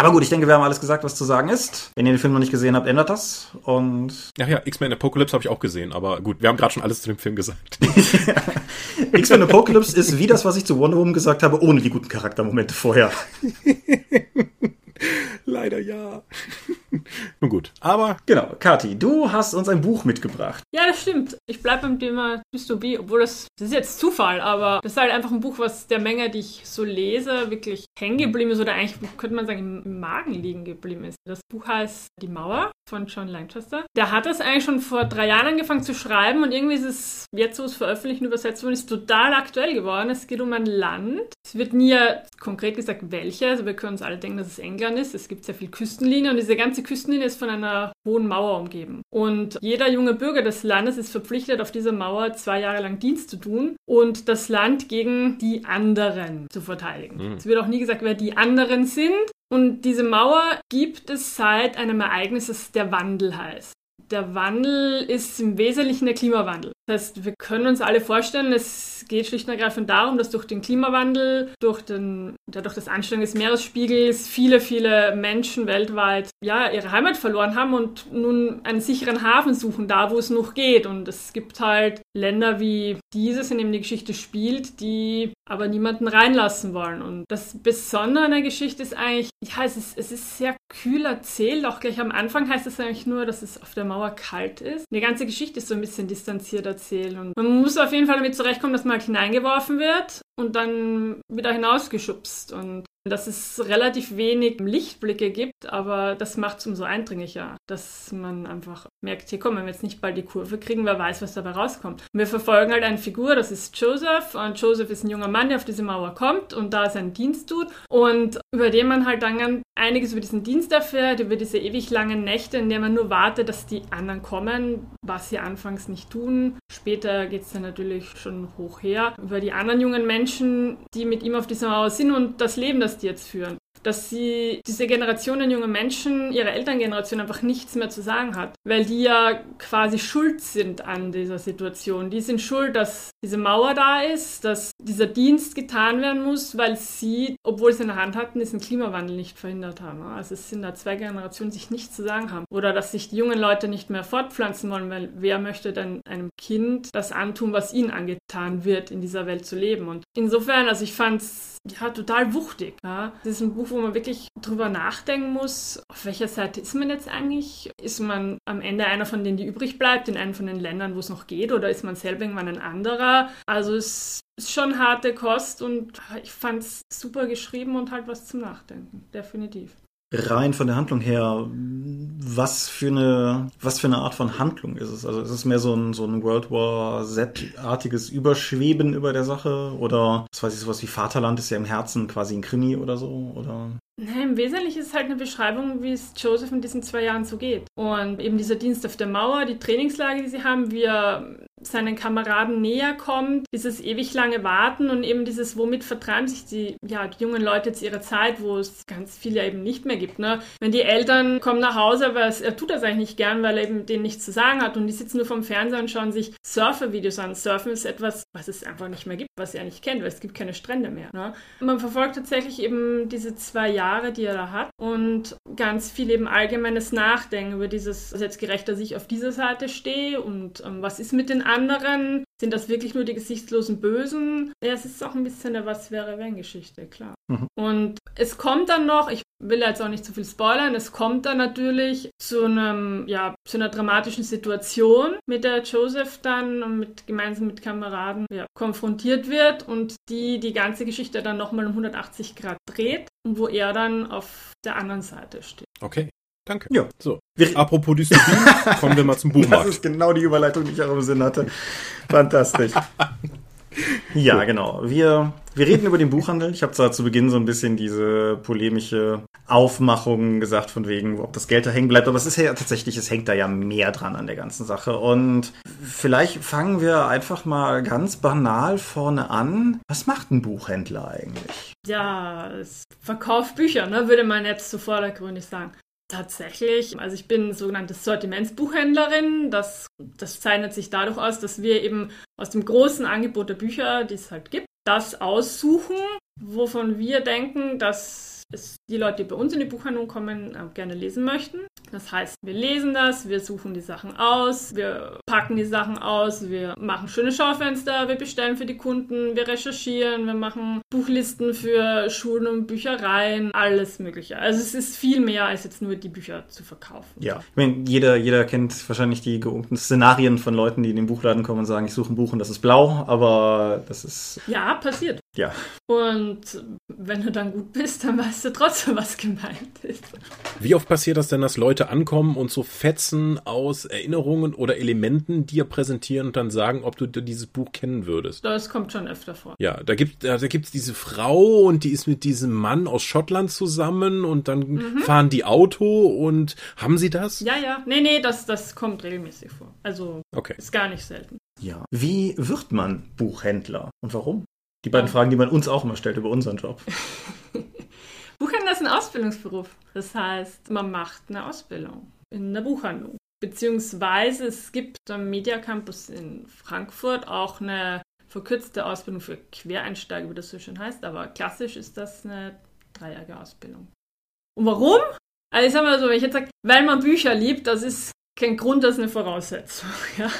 aber gut, ich denke, wir haben alles gesagt, was zu sagen ist. Wenn ihr den Film noch nicht gesehen habt, ändert das. Und ja, ja, X-Men Apocalypse habe ich auch gesehen, aber gut, wir haben gerade schon alles zu dem Film gesagt. X-Men Apocalypse ist wie das, was ich zu Wonder Woman gesagt habe, ohne die guten Charaktermomente vorher. Leider ja. Nun gut, aber. Genau, Kati, du hast uns ein Buch mitgebracht. Ja, das stimmt. Ich bleibe beim Thema Dystopie, obwohl das, das ist jetzt Zufall, aber das ist halt einfach ein Buch, was der Menge, die ich so lese, wirklich hängen geblieben ist oder eigentlich, könnte man sagen, im Magen liegen geblieben ist. Das Buch heißt Die Mauer von John Lancaster. Der hat das eigentlich schon vor drei Jahren angefangen zu schreiben und irgendwie ist es jetzt, wo es veröffentlicht und übersetzt wurde, ist total aktuell geworden. Es geht um ein Land. Es wird nie konkret gesagt, welches. Also wir können uns alle denken, dass es England ist. Es gibt sehr viel Küstenlinie und diese ganze Küstenlinie ist von einer hohen Mauer umgeben. Und jeder junge Bürger des Landes ist verpflichtet, auf dieser Mauer zwei Jahre lang Dienst zu tun und das Land gegen die anderen zu verteidigen. Mhm. Es wird auch nie gesagt, wer die anderen sind. Und diese Mauer gibt es seit einem Ereignis, das der Wandel heißt. Der Wandel ist im Wesentlichen der Klimawandel. Das heißt, wir können uns alle vorstellen, es geht schlicht und ergreifend darum, dass durch den Klimawandel, durch, den, ja, durch das Ansteigen des Meeresspiegels viele, viele Menschen weltweit ja, ihre Heimat verloren haben und nun einen sicheren Hafen suchen, da wo es noch geht. Und es gibt halt Länder wie dieses, in dem die Geschichte spielt, die aber niemanden reinlassen wollen. Und das Besondere an der Geschichte ist eigentlich, ja, es ist, es ist sehr kühl erzählt. Auch gleich am Anfang heißt es eigentlich nur, dass es auf der Mauer kalt ist. Die ganze Geschichte ist so ein bisschen distanziert erzählen. Und man muss auf jeden Fall damit zurechtkommen, dass man halt hineingeworfen wird und dann wieder hinausgeschubst. Und dass es relativ wenig Lichtblicke gibt, aber das macht es umso eindringlicher, dass man einfach merkt, hier kommen wir jetzt nicht bald die Kurve kriegen, wer weiß, was dabei rauskommt. wir verfolgen halt eine Figur, das ist Joseph und Joseph ist ein junger Mann, der auf diese Mauer kommt und da seinen Dienst tut und über den man halt dann einiges über diesen Dienst erfährt, über diese ewig langen Nächte, in denen man nur wartet, dass die anderen kommen, was sie anfangs nicht tun. Später geht es dann natürlich schon hoch her über die anderen jungen Menschen, die mit ihm auf dieser Mauer sind und das Leben, das das die jetzt führen dass sie diese Generation junger Menschen, ihre Elterngeneration einfach nichts mehr zu sagen hat, weil die ja quasi schuld sind an dieser Situation. Die sind schuld, dass diese Mauer da ist, dass dieser Dienst getan werden muss, weil sie, obwohl sie in der Hand hatten, diesen Klimawandel nicht verhindert haben. Also es sind da zwei Generationen, die sich nichts zu sagen haben. Oder dass sich die jungen Leute nicht mehr fortpflanzen wollen, weil wer möchte denn einem Kind das antun, was ihnen angetan wird, in dieser Welt zu leben. Und insofern, also ich fand es ja total wuchtig. Ja. Das ist ein Buch, wo man wirklich drüber nachdenken muss, auf welcher Seite ist man jetzt eigentlich? Ist man am Ende einer von denen, die übrig bleibt, in einem von den Ländern, wo es noch geht, oder ist man selber irgendwann ein anderer? Also es ist schon harte Kost und ich fand es super geschrieben und halt was zum Nachdenken, definitiv rein von der Handlung her, was für eine, was für eine Art von Handlung ist es? Also ist es mehr so ein, so ein World War Z-artiges Überschweben über der Sache? Oder, was weiß ich, sowas wie Vaterland ist ja im Herzen quasi ein Krimi oder so? Oder? Nee, Im Wesentlichen ist es halt eine Beschreibung, wie es Joseph in diesen zwei Jahren so geht. Und eben dieser Dienst auf der Mauer, die Trainingslage, die sie haben, wie er seinen Kameraden näher kommt, dieses ewig lange Warten und eben dieses, womit vertreiben sich die, ja, die jungen Leute jetzt ihre Zeit, wo es ganz viel ja eben nicht mehr gibt. Ne? Wenn die Eltern kommen nach Hause, aber es, er tut das eigentlich nicht gern, weil er eben denen nichts zu sagen hat und die sitzen nur vom Fernseher und schauen sich Surfer-Videos an. Surfen ist etwas, was es einfach nicht mehr gibt, was er nicht kennt, weil es gibt keine Strände mehr. Ne? Man verfolgt tatsächlich eben diese zwei Jahre die er da hat und ganz viel eben allgemeines Nachdenken über dieses, also gerechter sich auf dieser Seite stehe und ähm, was ist mit den anderen? Sind das wirklich nur die gesichtslosen Bösen? Ja, es ist auch ein bisschen eine Was wäre wenn Geschichte, klar. Mhm. Und es kommt dann noch, ich will jetzt auch nicht zu viel spoilern, es kommt dann natürlich zu einem, ja, zu einer dramatischen Situation, mit der Joseph dann mit, gemeinsam mit Kameraden ja, konfrontiert wird und die die ganze Geschichte dann nochmal um 180 Grad dreht und wo er dann auf der anderen Seite steht. Okay. Danke. Ja. So. Apropos Dystopie, kommen wir mal zum Buchmarkt. Das ist genau die Überleitung, die ich auch im Sinn hatte. Fantastisch. Ja, genau. Wir, wir reden über den Buchhandel. Ich habe zwar zu Beginn so ein bisschen diese polemische Aufmachung gesagt, von wegen, ob das Geld da hängen bleibt, aber es ist ja tatsächlich, es hängt da ja mehr dran an der ganzen Sache. Und vielleicht fangen wir einfach mal ganz banal vorne an. Was macht ein Buchhändler eigentlich? Ja, es verkauft Bücher, ne, würde man jetzt so vordergründig sagen. Tatsächlich, also ich bin sogenannte Sortimentsbuchhändlerin. Das, das zeichnet sich dadurch aus, dass wir eben aus dem großen Angebot der Bücher, die es halt gibt, das aussuchen, wovon wir denken, dass es die Leute, die bei uns in die Buchhandlung kommen, gerne lesen möchten. Das heißt, wir lesen das, wir suchen die Sachen aus, wir packen die Sachen aus, wir machen schöne Schaufenster, wir bestellen für die Kunden, wir recherchieren, wir machen Buchlisten für Schulen und Büchereien, alles Mögliche. Also es ist viel mehr als jetzt nur die Bücher zu verkaufen. Ja, ich meine, jeder, jeder kennt wahrscheinlich die geunten Szenarien von Leuten, die in den Buchladen kommen und sagen, ich suche ein Buch und das ist blau, aber das ist. Ja, passiert. Ja. Und wenn du dann gut bist, dann weißt du trotzdem, was gemeint ist. Wie oft passiert das denn, dass Leute ankommen und so Fetzen aus Erinnerungen oder Elementen dir präsentieren und dann sagen, ob du dieses Buch kennen würdest? Das kommt schon öfter vor. Ja, da gibt da gibt's diese Frau und die ist mit diesem Mann aus Schottland zusammen und dann mhm. fahren die Auto und haben sie das? Ja, ja. Nee, nee, das, das kommt regelmäßig vor. Also okay. ist gar nicht selten. Ja. Wie wird man Buchhändler und warum? Die beiden Fragen, die man uns auch immer stellt über unseren Job. Buchhändler ist ein Ausbildungsberuf. Das heißt, man macht eine Ausbildung in der Buchhandlung. Beziehungsweise es gibt am Media Campus in Frankfurt auch eine verkürzte Ausbildung für Quereinsteiger, wie das so schön heißt. Aber klassisch ist das eine dreijährige Ausbildung. Und warum? Also ich sag mal so, wenn ich jetzt sage, weil man Bücher liebt, das ist kein Grund, das ist eine Voraussetzung. Ja?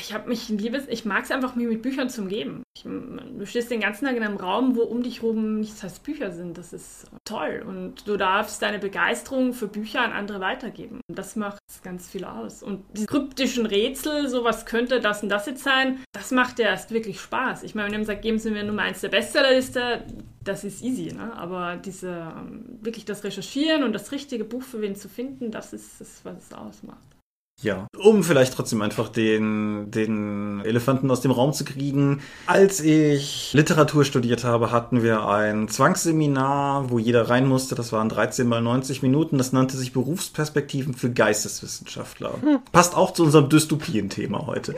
Ich habe mich liebes, ich mag es einfach, mich mit Büchern zu umgeben. Ich, du stehst den ganzen Tag in einem Raum, wo um dich herum nichts als Bücher sind. Das ist toll. Und du darfst deine Begeisterung für Bücher an andere weitergeben. Das macht ganz viel aus. Und die kryptischen Rätsel, so was könnte das und das jetzt sein, das macht ja erst wirklich Spaß. Ich meine, wenn jemand sagt, geben Sie mir Nummer eins der Bestsellerliste, das ist easy, ne? Aber diese, ähm, wirklich das Recherchieren und das richtige Buch für wen zu finden, das ist das, was es ausmacht. Ja, um vielleicht trotzdem einfach den, den Elefanten aus dem Raum zu kriegen. Als ich Literatur studiert habe, hatten wir ein Zwangsseminar, wo jeder rein musste. Das waren 13 mal 90 Minuten. Das nannte sich Berufsperspektiven für Geisteswissenschaftler. Hm. Passt auch zu unserem Dystopien-Thema heute.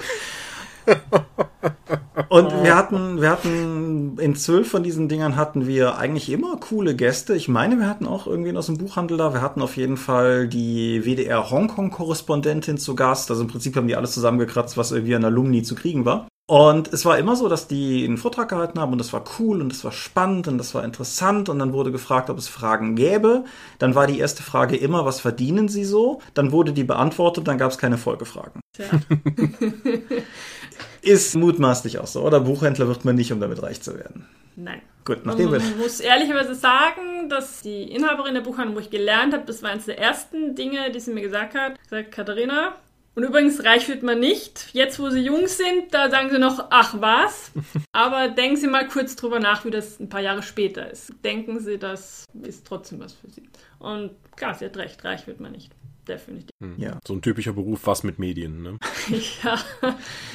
Und wir hatten, wir hatten in zwölf von diesen Dingern hatten wir eigentlich immer coole Gäste. Ich meine, wir hatten auch irgendwen aus dem Buchhandel da. Wir hatten auf jeden Fall die WDR Hongkong-Korrespondentin zu Gast. Also im Prinzip haben die alles zusammengekratzt, was irgendwie an Alumni zu kriegen war. Und es war immer so, dass die einen Vortrag gehalten haben und das war cool und das war spannend und das war interessant und dann wurde gefragt, ob es Fragen gäbe. Dann war die erste Frage immer, was verdienen Sie so? Dann wurde die beantwortet, dann gab es keine Folgefragen. Tja. Ist mutmaßlich auch so, oder? Buchhändler wird man nicht, um damit reich zu werden. Nein. Gut, nachdem wir. Ich muss ehrlicherweise sagen, dass die Inhaberin der Buchhandlung, wo ich gelernt habe, das war eines der ersten Dinge, die sie mir gesagt hat. Gesagt, Katharina, und übrigens, reich wird man nicht. Jetzt, wo sie jung sind, da sagen sie noch, ach was. Aber denken Sie mal kurz drüber nach, wie das ein paar Jahre später ist. Denken Sie, das ist trotzdem was für Sie. Und klar, sie hat recht, reich wird man nicht definitiv. Hm. Ja. So ein typischer Beruf, was mit Medien, ne? ja.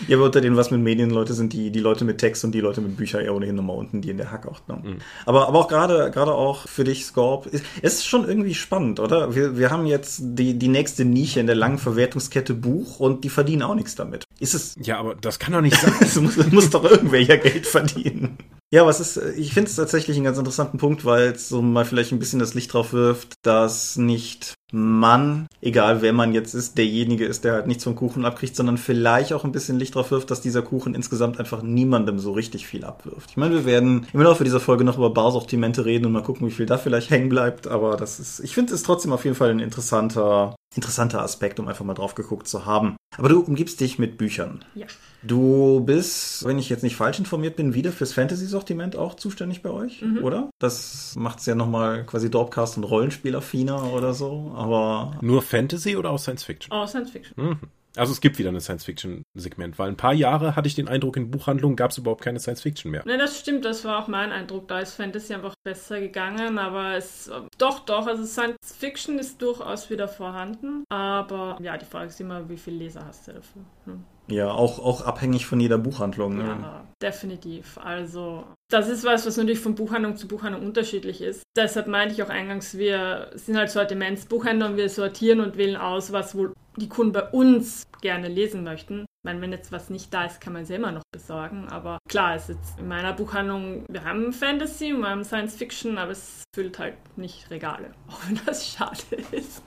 Ja, aber unter den was mit Medien Leute sind die, die Leute mit Text und die Leute mit Büchern eher ohnehin nochmal unten, die in der Hack auch. Ne? Mhm. Aber, aber auch gerade, gerade auch für dich, Scorp, ist, ist schon irgendwie spannend, oder? Wir, wir haben jetzt die, die nächste Nische in der langen Verwertungskette Buch und die verdienen auch nichts damit. Ist es. Ja, aber das kann doch nicht sein. es muss, muss doch irgendwer ja Geld verdienen. Ja, was ist, ich finde es tatsächlich einen ganz interessanten Punkt, weil es so mal vielleicht ein bisschen das Licht drauf wirft, dass nicht man, egal wer man jetzt ist, derjenige ist, der halt nichts vom Kuchen abkriegt, sondern vielleicht auch ein bisschen Licht drauf wirft, dass dieser Kuchen insgesamt einfach niemandem so richtig viel abwirft. Ich meine, wir werden im Laufe dieser Folge noch über Barsortimente reden und mal gucken, wie viel da vielleicht hängen bleibt, aber das ist, ich finde es trotzdem auf jeden Fall ein interessanter, interessanter Aspekt, um einfach mal drauf geguckt zu haben. Aber du umgibst dich mit Büchern. Ja. Du bist, wenn ich jetzt nicht falsch informiert bin, wieder fürs Fantasy-Sortiment auch zuständig bei euch, mhm. oder? Das macht es ja nochmal quasi Dorpcast und Rollenspielaffiner oder so, aber... Nur Fantasy oder auch Science Fiction? Auch Science Fiction. Mhm. Also es gibt wieder ein Science-Fiction-Segment, weil ein paar Jahre hatte ich den Eindruck, in Buchhandlungen gab es überhaupt keine Science-Fiction mehr. Ne, das stimmt, das war auch mein Eindruck. Da ist Fantasy einfach besser gegangen, aber es doch, doch, also Science-Fiction ist durchaus wieder vorhanden. Aber ja, die Frage ist immer, wie viele Leser hast du dafür? Hm. Ja, auch, auch abhängig von jeder Buchhandlung. Ne? Ja, definitiv. Also, das ist was, was natürlich von Buchhandlung zu Buchhandlung unterschiedlich ist. Deshalb meinte ich auch eingangs, wir sind halt Sortimentsbuchhändler und wir sortieren und wählen aus, was wohl die Kunden bei uns gerne lesen möchten. Ich meine, wenn jetzt was nicht da ist, kann man es ja immer noch besorgen. Aber klar, es ist jetzt in meiner Buchhandlung, wir haben Fantasy, wir haben Science Fiction, aber es füllt halt nicht Regale. Auch wenn das schade ist.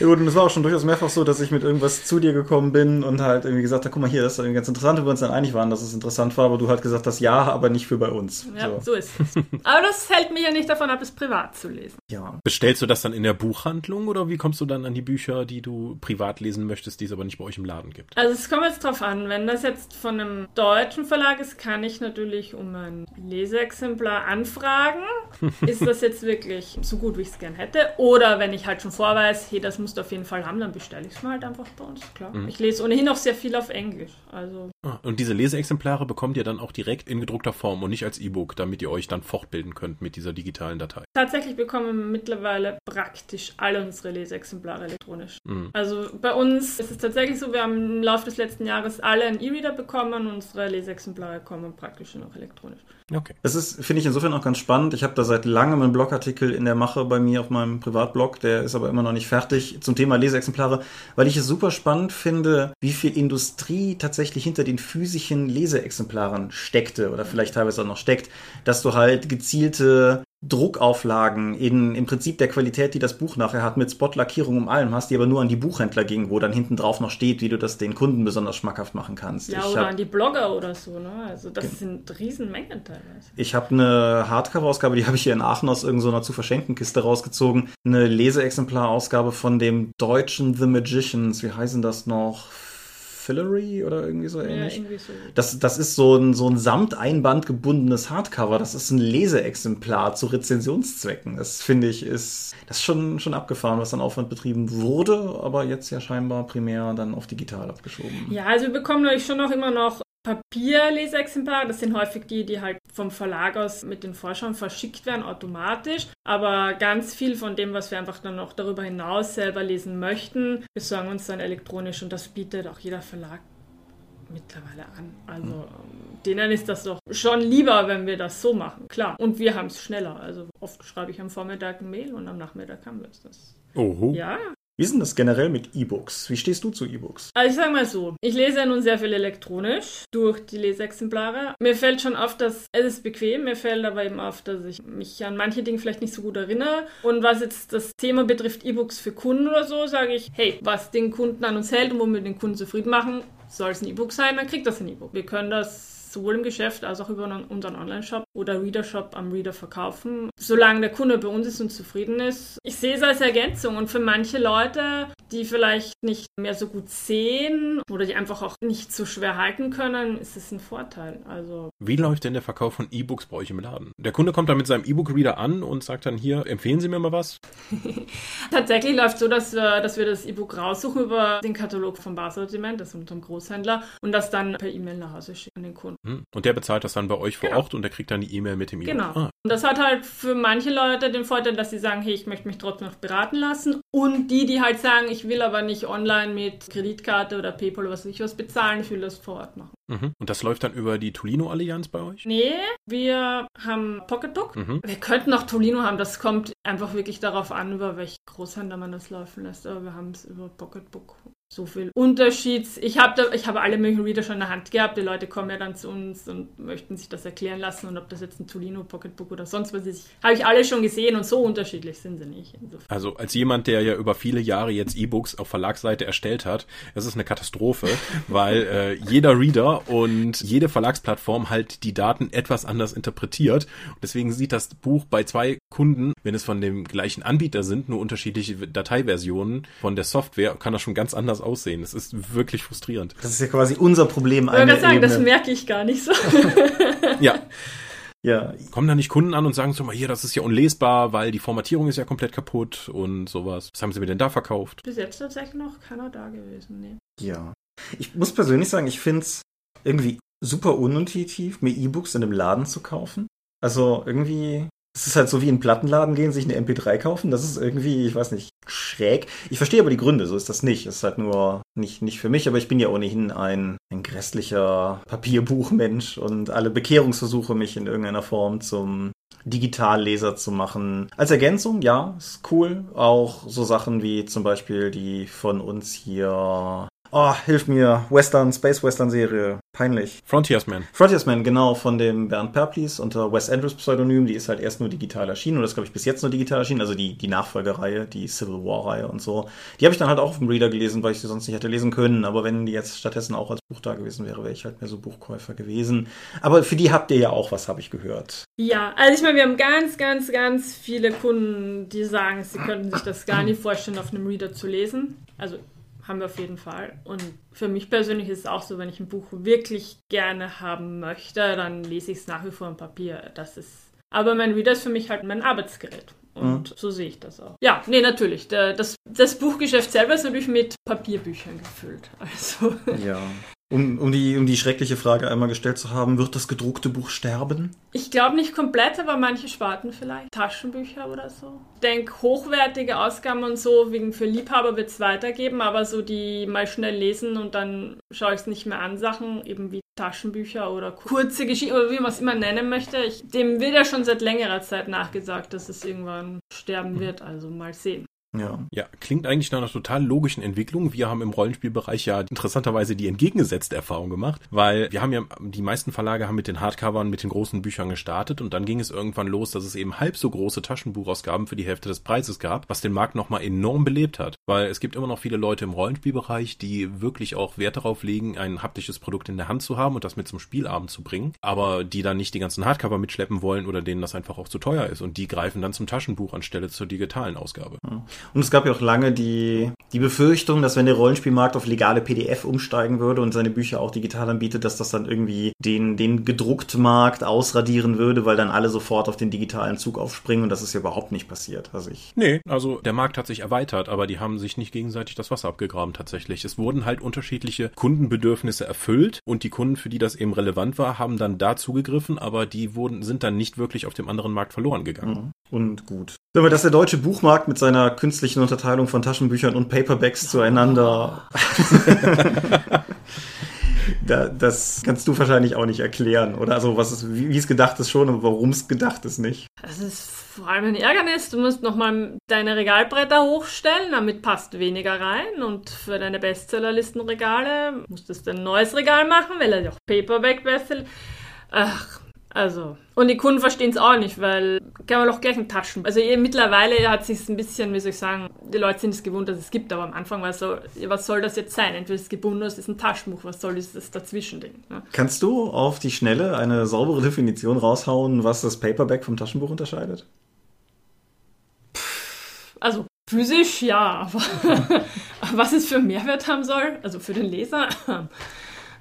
Ja gut, und es war auch schon durchaus mehrfach so, dass ich mit irgendwas zu dir gekommen bin und halt irgendwie gesagt habe, guck mal hier, das ist irgendwie ganz interessant, und wir uns dann einig waren, dass es interessant war, aber du halt gesagt hast, ja, aber nicht für bei uns. Ja, so. so ist es. Aber das hält mich ja nicht davon ab, es privat zu lesen. ja. Bestellst du das dann in der Buchhandlung oder wie kommst du dann an die Bücher, die du privat lesen möchtest, die es aber nicht bei euch im Laden gibt? Also es kommt jetzt drauf an, wenn das jetzt von einem deutschen Verlag ist, kann ich natürlich um ein Leseexemplar anfragen. ist das jetzt wirklich so gut, wie ich es gern hätte? Oder wenn ich halt schon vorweis, hey, das musst du auf jeden Fall haben, dann bestelle ich es mal halt einfach bei uns, klar. Ich lese ohnehin auch sehr viel auf Englisch. Also Ah, Und diese Leseexemplare bekommt ihr dann auch direkt in gedruckter Form und nicht als E-Book, damit ihr euch dann fortbilden könnt mit dieser digitalen Datei. tatsächlich bekommen wir mittlerweile praktisch alle unsere Leseexemplare elektronisch. Mhm. Also bei uns ist es tatsächlich so, wir haben im Laufe des letzten Jahres alle einen E-Reader bekommen, unsere Leseexemplare kommen praktisch nur noch elektronisch. Okay. Das ist, finde ich insofern auch ganz spannend. Ich habe da seit langem einen Blogartikel in der Mache bei mir auf meinem Privatblog, der ist aber immer noch nicht fertig, zum Thema Leseexemplare, weil ich es super spannend finde, wie viel Industrie tatsächlich hinter den physischen Leseexemplaren steckte oder vielleicht teilweise auch noch steckt, dass du halt gezielte Druckauflagen in im Prinzip der Qualität, die das Buch nachher hat, mit Spotlackierung um allem hast, die aber nur an die Buchhändler ging, wo dann hinten drauf noch steht, wie du das den Kunden besonders schmackhaft machen kannst. Ja, ich oder hab- an die Blogger oder so, ne? Also das sind Riesenmengen teilweise. Ich habe eine Hardcover-Ausgabe, die habe ich hier in Aachen aus irgendeiner zu verschenken Kiste rausgezogen. Eine Leseexemplarausgabe von dem deutschen The Magicians. Wie heißen das noch? Fillory oder irgendwie so Ja, ähnlich? irgendwie so. Das, das ist so ein, so ein Samteinband gebundenes Hardcover. Das ist ein Leseexemplar zu Rezensionszwecken. Das finde ich ist, das ist schon, schon abgefahren, was an Aufwand betrieben wurde, aber jetzt ja scheinbar primär dann auf digital abgeschoben. Ja, also wir bekommen natürlich schon noch immer noch Papierleseexemplare. Das sind häufig die, die halt vom Verlag aus mit den Vorschauen verschickt werden, automatisch. Aber ganz viel von dem, was wir einfach dann noch darüber hinaus selber lesen möchten, besorgen uns dann elektronisch und das bietet auch jeder Verlag mittlerweile an. Also ähm, denen ist das doch schon lieber, wenn wir das so machen, klar. Und wir haben es schneller. Also oft schreibe ich am Vormittag ein Mail und am Nachmittag haben wir es. Das. Oho. Ja, Wie ist denn das generell mit E-Books? Wie stehst du zu E-Books? Also ich sage mal so, ich lese ja nun sehr viel elektronisch durch die Leseexemplare. Mir fällt schon auf, dass es ist bequem, mir fällt aber eben auf, dass ich mich an manche Dinge vielleicht nicht so gut erinnere. Und was jetzt das Thema betrifft, E-Books für Kunden oder so, sage ich, hey, was den Kunden an uns hält und womit wir den Kunden zufrieden machen, soll es ein E-Book sein, dann kriegt das ein E-Book. Wir können das sowohl im Geschäft als auch über unseren Online-Shop oder Reader-Shop am Reader verkaufen. Solange der Kunde bei uns ist und zufrieden ist. Ich sehe es als Ergänzung und für manche Leute, die vielleicht nicht mehr so gut sehen oder die einfach auch nicht so schwer halten können, ist es ein Vorteil. Also Wie läuft denn der Verkauf von E-Books bei euch im Laden? Der Kunde kommt da mit seinem E-Book-Reader an und sagt dann hier, empfehlen Sie mir mal was? tatsächlich läuft so, dass wir, dass wir das E-Book raussuchen über den Katalog vom Barsortiment, das ist unserem Großhändler, und das dann per E-Mail nach Hause schicken an den Kunden. Hm? Und der bezahlt das dann bei euch vor Genau. Ort und der kriegt dann die E-Mail mit dem E-Book. Genau. Ah, Und das hat halt für manche Leute den Vorteil, dass sie sagen, hey, ich möchte mich trotzdem noch beraten lassen. Und die, die halt sagen, ich will aber nicht online mit Kreditkarte oder PayPal oder was weiß ich was bezahlen, ich will das vor Ort machen. Mhm. Und das läuft dann über die Tolino-Allianz bei euch? Nee, wir haben Pocketbook. Mhm. Wir könnten auch Tolino haben. Das kommt einfach wirklich darauf an, über welchen Großhändler man das laufen lässt. Aber wir haben es über Pocketbook. So viel Unterschieds. Ich habe ich habe alle möglichen Reader schon in der Hand gehabt. Die Leute kommen ja dann zu uns und möchten sich das erklären lassen. Und ob das jetzt ein Tolino Pocketbook oder sonst was ist, habe ich alle schon gesehen. Und so unterschiedlich sind sie nicht. Insofern. Also als jemand, der ja über viele Jahre jetzt E-Books auf Verlagsseite erstellt hat, es ist eine Katastrophe, weil äh, jeder Reader und jede Verlagsplattform halt die Daten etwas anders interpretiert. Und deswegen sieht das Buch bei zwei Kunden, wenn es von dem gleichen Anbieter sind, nur unterschiedliche Dateiversionen von der Software, kann das schon ganz anders aussehen. Es ist wirklich frustrierend. Das ist ja quasi unser Problem. Ich wollte gerade sagen, das Ebene. merke ich gar nicht so. Ja, Ja, kommen da nicht Kunden an und sagen so mal hier, das ist ja unlesbar, weil die Formatierung ist ja komplett kaputt und sowas. Was haben sie mir denn da verkauft? Bis jetzt tatsächlich noch keiner da gewesen. Nee. Ja. Ich muss persönlich sagen, ich finde es irgendwie super unintuitiv, mir E-Books in einem Laden zu kaufen. Also irgendwie, Es ist halt so wie in einen Plattenladen gehen, sich eine MP3 kaufen. Das ist irgendwie, ich weiß nicht, schräg. Ich verstehe aber die Gründe, so ist das nicht. Es ist halt nur nicht, nicht für mich, aber ich bin ja ohnehin ein, ein grässlicher Papierbuchmensch und alle Bekehrungsversuche, mich in irgendeiner Form zum Digitalleser zu machen. Als Ergänzung, ja, ist cool. Auch so Sachen wie zum Beispiel die von uns hier Oh, hilf mir. Western, Space Western Serie. Peinlich. Frontiersman. Frontiersman, genau, von dem Bernd Perplis unter Wes Andrews Pseudonym. Die ist halt erst nur digital erschienen und das glaube ich bis jetzt nur digital erschienen. Also die, die Nachfolgereihe, die Civil War Reihe und so. Die habe ich dann halt auch auf dem Reader gelesen, weil ich sie sonst nicht hätte lesen können. Aber wenn die jetzt stattdessen auch als Buch da gewesen wäre, wäre ich halt mehr so Buchkäufer gewesen. Aber für die habt ihr ja auch was, habe ich gehört. Ja, also ich meine, wir haben ganz, ganz, ganz viele Kunden, die sagen, sie könnten sich das gar nicht vorstellen, auf einem Reader zu lesen. Also haben wir auf jeden Fall. Und für mich persönlich ist es auch so, wenn ich ein Buch wirklich gerne haben möchte, dann lese ich es nach wie vor im Papier. Das ist. Aber mein Reader ist für mich halt mein Arbeitsgerät. Und mhm. so sehe ich das auch. Ja, nee, natürlich. Das, das Buchgeschäft selber ist natürlich mit Papierbüchern gefüllt. Also. Ja. Um, um, die, um die schreckliche Frage einmal gestellt zu haben, wird das gedruckte Buch sterben? Ich glaube nicht komplett, aber manche Sparten vielleicht. Taschenbücher oder so. Ich denke, hochwertige Ausgaben und so, wegen für Liebhaber wird es weitergeben, aber so die mal schnell lesen und dann schaue ich es nicht mehr an, Sachen, eben wie Taschenbücher oder kurze Geschichten oder wie man es immer nennen möchte. Ich, dem wird ja schon seit längerer Zeit nachgesagt, dass es irgendwann sterben wird, also mal sehen. Ja. ja, klingt eigentlich nach einer total logischen Entwicklung. Wir haben im Rollenspielbereich ja interessanterweise die entgegengesetzte Erfahrung gemacht, weil wir haben ja, die meisten Verlage haben mit den Hardcovern, mit den großen Büchern gestartet und dann ging es irgendwann los, dass es eben halb so große Taschenbuchausgaben für die Hälfte des Preises gab, was den Markt nochmal enorm belebt hat, weil es gibt immer noch viele Leute im Rollenspielbereich, die wirklich auch Wert darauf legen, ein haptisches Produkt in der Hand zu haben und das mit zum Spielabend zu bringen, aber die dann nicht die ganzen Hardcover mitschleppen wollen oder denen das einfach auch zu teuer ist und die greifen dann zum Taschenbuch anstelle zur digitalen Ausgabe. Ja. Und es gab ja auch lange die, die Befürchtung, dass wenn der Rollenspielmarkt auf legale PDF umsteigen würde und seine Bücher auch digital anbietet, dass das dann irgendwie den, den gedruckten Markt ausradieren würde, weil dann alle sofort auf den digitalen Zug aufspringen und das ist ja überhaupt nicht passiert. Also ich. Nee, also der Markt hat sich erweitert, aber die haben sich nicht gegenseitig das Wasser abgegraben tatsächlich. Es wurden halt unterschiedliche Kundenbedürfnisse erfüllt und die Kunden, für die das eben relevant war, haben dann da zugegriffen, aber die wurden, sind dann nicht wirklich auf dem anderen Markt verloren gegangen. Mhm. Und gut. Sagen wir, dass der deutsche Buchmarkt mit seiner künstlichen Unterteilung von Taschenbüchern und Paperbacks zueinander. da, das kannst du wahrscheinlich auch nicht erklären, oder? Also, was ist, wie, wie es gedacht ist schon, aber warum es gedacht ist nicht. Das ist vor allem ein Ärgernis. Du musst nochmal deine Regalbretter hochstellen, damit passt weniger rein. Und für deine Bestsellerlistenregale musstest du ein neues Regal machen, weil er ja auch Paperback-Bestseller. Ach, also, und die Kunden verstehen es auch nicht, weil kann man doch gleich ein Taschen. Also eh, mittlerweile hat sich ein bisschen, wie soll ich sagen, die Leute sind es gewohnt, dass es gibt, aber am Anfang war es so, was soll das jetzt sein? Entweder ist es gebunden oder es ist ein Taschenbuch, was soll dieses Dazwischending? Ne? Kannst du auf die Schnelle eine saubere Definition raushauen, was das Paperback vom Taschenbuch unterscheidet? Also physisch ja, aber was es für Mehrwert haben soll, also für den Leser.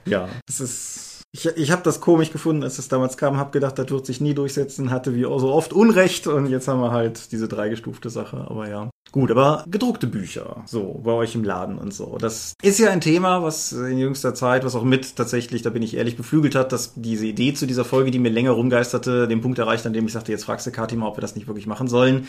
ja, es ist ich, ich habe das komisch gefunden, als es damals kam, habe gedacht, das wird sich nie durchsetzen, hatte wie so oft Unrecht und jetzt haben wir halt diese dreigestufte Sache, aber ja. Gut, aber gedruckte Bücher, so, bei euch im Laden und so. Das ist ja ein Thema, was in jüngster Zeit, was auch mit tatsächlich, da bin ich ehrlich, beflügelt hat, dass diese Idee zu dieser Folge, die mir länger rumgeisterte, den Punkt erreicht, an dem ich sagte, jetzt fragst du Kati mal, ob wir das nicht wirklich machen sollen.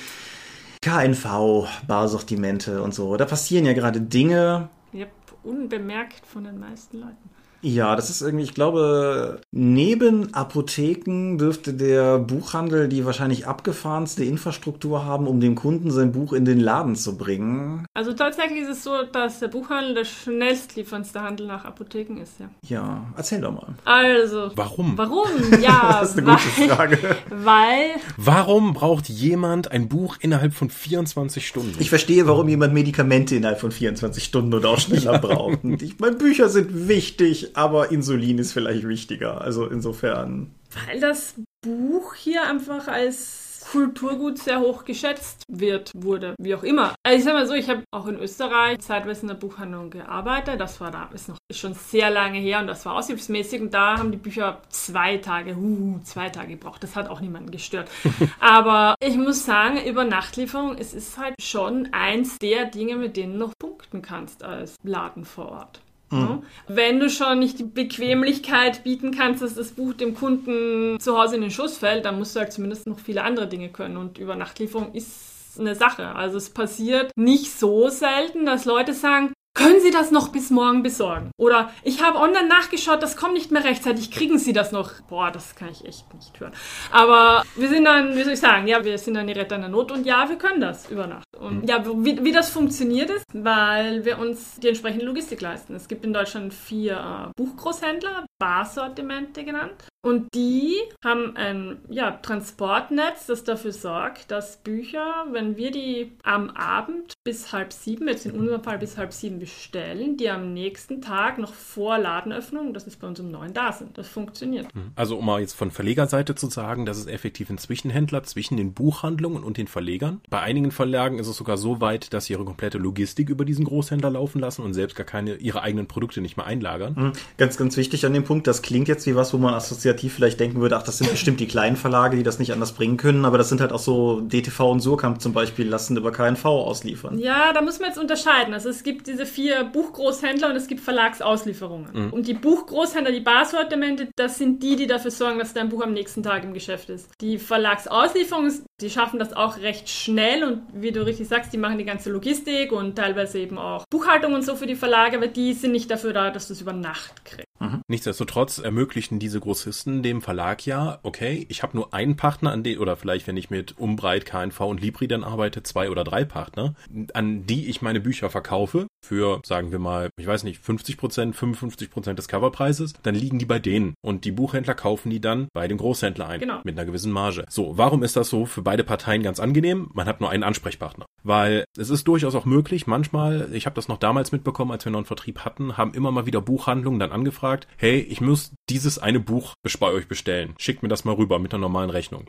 KNV, Barsortimente und so. Da passieren ja gerade Dinge. Yep, unbemerkt von den meisten Leuten. Ja, das ist irgendwie, ich glaube, neben Apotheken dürfte der Buchhandel die wahrscheinlich abgefahrenste Infrastruktur haben, um dem Kunden sein Buch in den Laden zu bringen. Also tatsächlich ist es so, dass der Buchhandel der schnellstlieferndste Handel nach Apotheken ist, ja. Ja, erzähl doch mal. Also. Warum? Warum? Ja, das ist eine weil, gute Frage. Weil. Warum braucht jemand ein Buch innerhalb von 24 Stunden? Ich verstehe, warum jemand Medikamente innerhalb von 24 Stunden oder auch schneller braucht. Ich meine, Bücher sind wichtig aber Insulin ist vielleicht wichtiger. Also insofern. Weil das Buch hier einfach als Kulturgut sehr hoch geschätzt wird, wurde, wie auch immer. Also ich sag mal so, ich habe auch in Österreich zeitweise in der Buchhandlung gearbeitet. Das war da, ist noch ist schon sehr lange her und das war aushilfsmäßig und da haben die Bücher zwei Tage, uh, zwei Tage gebraucht. Das hat auch niemanden gestört. Aber ich muss sagen, über Nachtlieferung, es ist halt schon eins der Dinge, mit denen du noch punkten kannst als Laden vor Ort. Mhm. Wenn du schon nicht die Bequemlichkeit bieten kannst, dass das Buch dem Kunden zu Hause in den Schuss fällt, dann musst du halt zumindest noch viele andere Dinge können. Und über Nachtlieferung ist eine Sache. Also es passiert nicht so selten, dass Leute sagen, können Sie das noch bis morgen besorgen? Oder ich habe online nachgeschaut, das kommt nicht mehr rechtzeitig, kriegen Sie das noch? Boah, das kann ich echt nicht hören. Aber wir sind dann, wie soll ich sagen, ja, wir sind dann die Retter in der Not und ja, wir können das über Nacht. Und ja, wie, wie das funktioniert ist, weil wir uns die entsprechende Logistik leisten. Es gibt in Deutschland vier äh, Buchgroßhändler, Barsortimente genannt. Und die haben ein ja, Transportnetz, das dafür sorgt, dass Bücher, wenn wir die am Abend bis halb sieben, jetzt in unserem Fall bis halb sieben bestellen, die am nächsten Tag noch vor Ladenöffnung, das ist bei uns um neun, da sind. Das funktioniert. Mhm. Also um mal jetzt von Verlegerseite zu sagen, das ist effektiv ein Zwischenhändler zwischen den Buchhandlungen und den Verlegern. Bei einigen Verlagen ist es sogar so weit, dass sie ihre komplette Logistik über diesen Großhändler laufen lassen und selbst gar keine ihre eigenen Produkte nicht mehr einlagern. Mhm. Ganz, ganz wichtig an dem Punkt, das klingt jetzt wie was, wo man assoziativ vielleicht denken würde, ach, das sind bestimmt die kleinen Verlage, die das nicht anders bringen können, aber das sind halt auch so DTV und Surkamp zum Beispiel, lassen über KNV ausliefern. Ja, da muss man jetzt unterscheiden. Also es gibt diese vier Buchgroßhändler und es gibt Verlagsauslieferungen. Mhm. Und die Buchgroßhändler, die Barsortimente, das sind die, die dafür sorgen, dass dein Buch am nächsten Tag im Geschäft ist. Die Verlagsauslieferungen, die schaffen das auch recht schnell und wie du richtig sagst, die machen die ganze Logistik und teilweise eben auch Buchhaltung und so für die Verlage, aber die sind nicht dafür da, dass du es über Nacht kriegst. Mhm. Nichtsdestotrotz ermöglichen diese Großisten dem Verlag ja, okay, ich habe nur einen Partner an den, oder vielleicht, wenn ich mit Umbreit, KNV und Libri dann arbeite, zwei oder drei Partner, an die ich meine Bücher verkaufe, für, sagen wir mal, ich weiß nicht, 50 Prozent, 55 Prozent des Coverpreises, dann liegen die bei denen. Und die Buchhändler kaufen die dann bei dem Großhändler ein. Genau. Mit einer gewissen Marge. So, warum ist das so für beide Parteien ganz angenehm? Man hat nur einen Ansprechpartner. Weil es ist durchaus auch möglich, manchmal, ich habe das noch damals mitbekommen, als wir noch einen Vertrieb hatten, haben immer mal wieder Buchhandlungen dann angefragt, hey, ich muss dieses eine Buch bei euch bestellen. Schickt mir das mal rüber mit einer normalen Rechnung.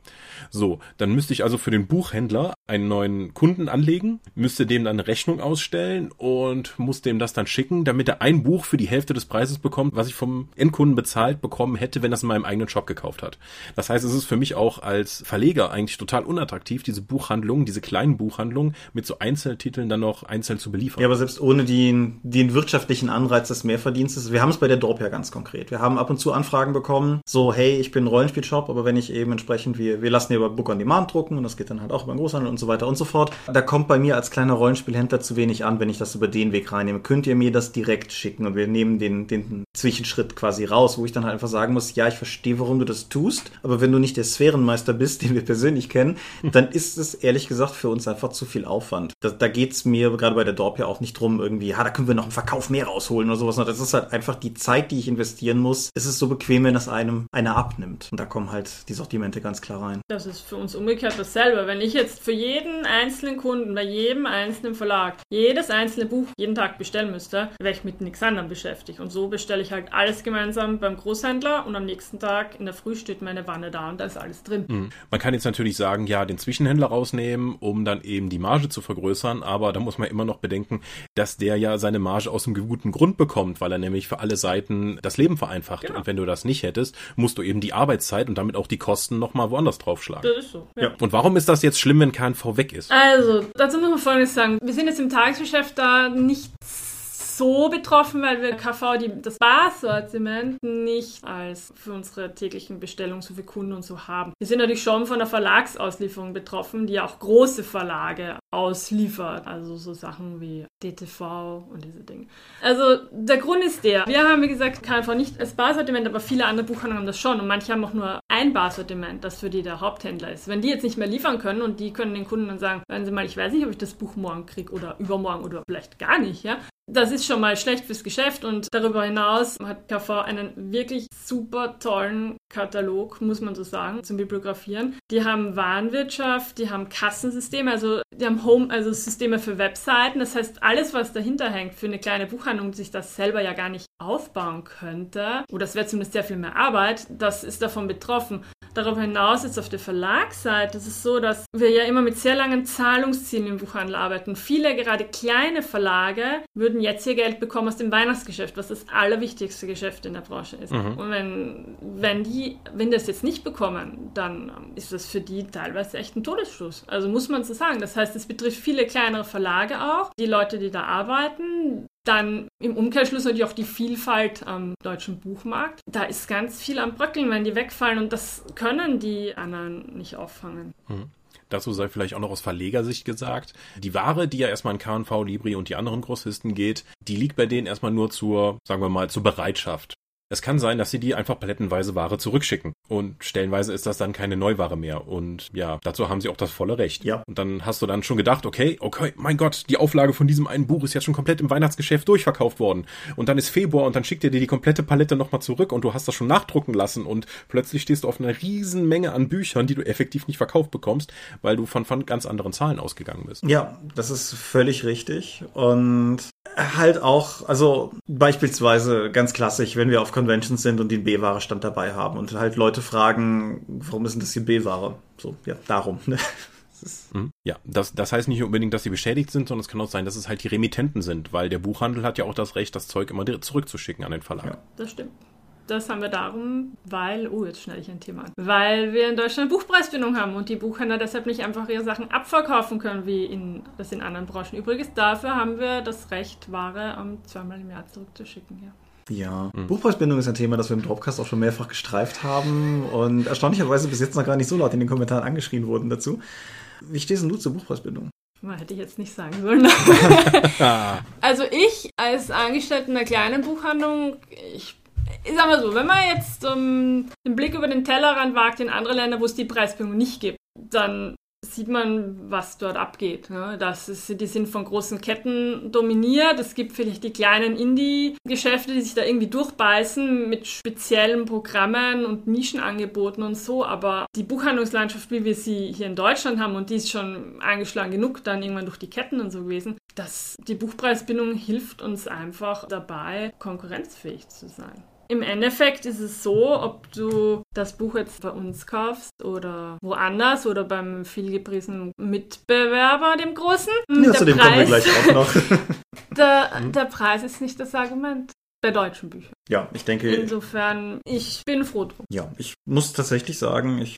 So, dann müsste ich also für den Buchhändler einen neuen Kunden anlegen, müsste dem dann eine Rechnung ausstellen und muss dem das dann schicken, damit er ein Buch für die Hälfte des Preises bekommt, was ich vom Endkunden bezahlt bekommen hätte, wenn es in meinem eigenen Shop gekauft hat. Das heißt, es ist für mich auch als Verleger eigentlich total unattraktiv, diese Buchhandlungen, diese kleinen Buchhandlungen mit so Einzeltiteln dann noch einzeln zu beliefern. Ja, aber selbst ohne den, den wirtschaftlichen Anreiz des Mehrverdienstes, wir haben es bei der Drop ja ganz konkret. Wir haben ab und zu Anfragen bekommen, so, hey, ich bin Rollenspielshop, aber wenn ich eben entsprechend, wir, wir lassen über Book on Demand drucken und das geht dann halt auch den Großhandel und so weiter und so fort. Da kommt bei mir als kleiner Rollenspielhändler zu wenig an, wenn ich das über den Weg reinnehme. Könnt ihr mir das direkt schicken und wir nehmen den, den Zwischenschritt quasi raus, wo ich dann halt einfach sagen muss, ja, ich verstehe, warum du das tust, aber wenn du nicht der Sphärenmeister bist, den wir persönlich kennen, dann ist es ehrlich gesagt für uns einfach zu viel Aufwand. Da, da geht es mir gerade bei der Dorp ja auch nicht drum, irgendwie, ja, da können wir noch einen Verkauf mehr rausholen oder sowas. Das ist halt einfach die Zeit, die ich investieren muss. Es ist so bequem, wenn das einem einer abnimmt. Und da kommen halt die Sortimente ganz klar rein. Das ist für uns umgekehrt dasselbe. Wenn ich jetzt für jeden einzelnen Kunden, bei jedem einzelnen Verlag, jedes einzelne Buch jeden Tag bestellen müsste, wäre ich mit nichts anderem beschäftigt. Und so bestelle ich halt alles gemeinsam beim Großhändler und am nächsten Tag in der Früh steht meine Wanne da und da ist alles drin. Mhm. Man kann jetzt natürlich sagen, ja, den Zwischenhändler rausnehmen, um dann eben die Marge zu vergrößern, aber da muss man immer noch bedenken, dass der ja seine Marge aus einem guten Grund bekommt, weil er nämlich für alle Seiten das Leben vereinfacht. Genau. Und wenn du das nicht hättest, musst du eben die Arbeitszeit und damit auch die Kosten nochmal woanders draufschlagen. Das ist so. Ja. ja. Und warum ist das jetzt schlimm, wenn KNV weg ist? Also, dazu muss man Folgendes sagen. Wir sind jetzt im Tagesgeschäft da nicht so betroffen, weil wir KV die, das Barsortiment nicht als für unsere täglichen Bestellungen so viele Kunden und so haben. Wir sind natürlich schon von der Verlagsauslieferung betroffen, die auch große Verlage ausliefert. Also so Sachen wie DTV und diese Dinge. Also der Grund ist der, wir haben wie gesagt KV nicht als Barsortiment, aber viele andere Buchhandlungen haben das schon und manche haben auch nur ein Barsortiment, das für die der Haupthändler ist. Wenn die jetzt nicht mehr liefern können und die können den Kunden dann sagen, hören Sie mal, ich weiß nicht, ob ich das Buch morgen kriege oder übermorgen oder vielleicht gar nicht, ja, das ist schon mal schlecht fürs Geschäft und darüber hinaus hat KV einen wirklich super tollen Katalog, muss man so sagen, zum Bibliografieren. Die haben Warenwirtschaft, die haben Kassensysteme, also die haben Home, also Systeme für Webseiten. Das heißt, alles, was dahinter hängt für eine kleine Buchhandlung, die sich das selber ja gar nicht aufbauen könnte, oder das wäre zumindest sehr viel mehr Arbeit, das ist davon betroffen. Darüber hinaus jetzt auf der Verlagsseite ist es so, dass wir ja immer mit sehr langen Zahlungszielen im Buchhandel arbeiten. Viele, gerade kleine Verlage, würden jetzt ihr Geld bekommen aus dem Weihnachtsgeschäft, was das allerwichtigste Geschäft in der Branche ist. Mhm. Und wenn, wenn die, wenn das jetzt nicht bekommen, dann ist das für die teilweise echt ein Todesstoß. Also muss man so sagen. Das heißt, es betrifft viele kleinere Verlage auch. Die Leute, die da arbeiten, Dann im Umkehrschluss natürlich auch die Vielfalt am deutschen Buchmarkt. Da ist ganz viel am Bröckeln, wenn die wegfallen und das können die anderen nicht auffangen. Mhm. Dazu sei vielleicht auch noch aus Verlegersicht gesagt, die Ware, die ja erstmal an KNV, Libri und die anderen Großlisten geht, die liegt bei denen erstmal nur zur, sagen wir mal, zur Bereitschaft. Es kann sein, dass sie die einfach palettenweise Ware zurückschicken. Und stellenweise ist das dann keine Neuware mehr. Und ja, dazu haben sie auch das volle Recht. Ja. Und dann hast du dann schon gedacht, okay, okay, mein Gott, die Auflage von diesem einen Buch ist jetzt schon komplett im Weihnachtsgeschäft durchverkauft worden. Und dann ist Februar und dann schickt ihr dir die komplette Palette nochmal zurück und du hast das schon nachdrucken lassen und plötzlich stehst du auf einer riesen Menge an Büchern, die du effektiv nicht verkauft bekommst, weil du von, von ganz anderen Zahlen ausgegangen bist. Ja, das ist völlig richtig. Und halt auch, also beispielsweise ganz klassisch, wenn wir auf Conventions sind und den B-Ware-Stand dabei haben und halt Leute fragen, warum ist denn das hier B-Ware? So, ja, darum. Ne? Mhm. Ja, das, das heißt nicht unbedingt, dass sie beschädigt sind, sondern es kann auch sein, dass es halt die Remittenten sind, weil der Buchhandel hat ja auch das Recht, das Zeug immer zurückzuschicken an den Verlag. Ja. Das stimmt. Das haben wir darum, weil, oh, jetzt schneide ich ein Thema an, weil wir in Deutschland Buchpreisbindung haben und die Buchhändler deshalb nicht einfach ihre Sachen abverkaufen können, wie in, das in anderen Branchen übrig ist. Dafür haben wir das Recht, Ware um, zweimal im Jahr zurückzuschicken. Ja. Ja, mhm. Buchpreisbindung ist ein Thema, das wir im Dropcast auch schon mehrfach gestreift haben und erstaunlicherweise bis jetzt noch gar nicht so laut in den Kommentaren angeschrien wurden dazu. Wie stehst du zur Buchpreisbindung? Hätte ich jetzt nicht sagen sollen. also ich als Angestellte in einer kleinen Buchhandlung, ich, ich sag mal so, wenn man jetzt um, den Blick über den Tellerrand wagt in andere Länder, wo es die Preisbindung nicht gibt, dann sieht man, was dort abgeht. Ne? Das ist, die sind von großen Ketten dominiert. Es gibt vielleicht die kleinen Indie-Geschäfte, die sich da irgendwie durchbeißen mit speziellen Programmen und Nischenangeboten und so. Aber die Buchhandlungslandschaft, wie wir sie hier in Deutschland haben, und die ist schon eingeschlagen genug, dann irgendwann durch die Ketten und so gewesen, dass die Buchpreisbindung hilft uns einfach dabei, konkurrenzfähig zu sein. Im Endeffekt ist es so, ob du das Buch jetzt bei uns kaufst oder woanders oder beim vielgepriesenen Mitbewerber, dem Großen. Ja, zu dem Preis, kommen wir gleich auch noch. der, der Preis ist nicht das Argument bei deutschen Büchern. Ja, ich denke. Insofern, ich bin froh drum. Ja, ich muss tatsächlich sagen, ich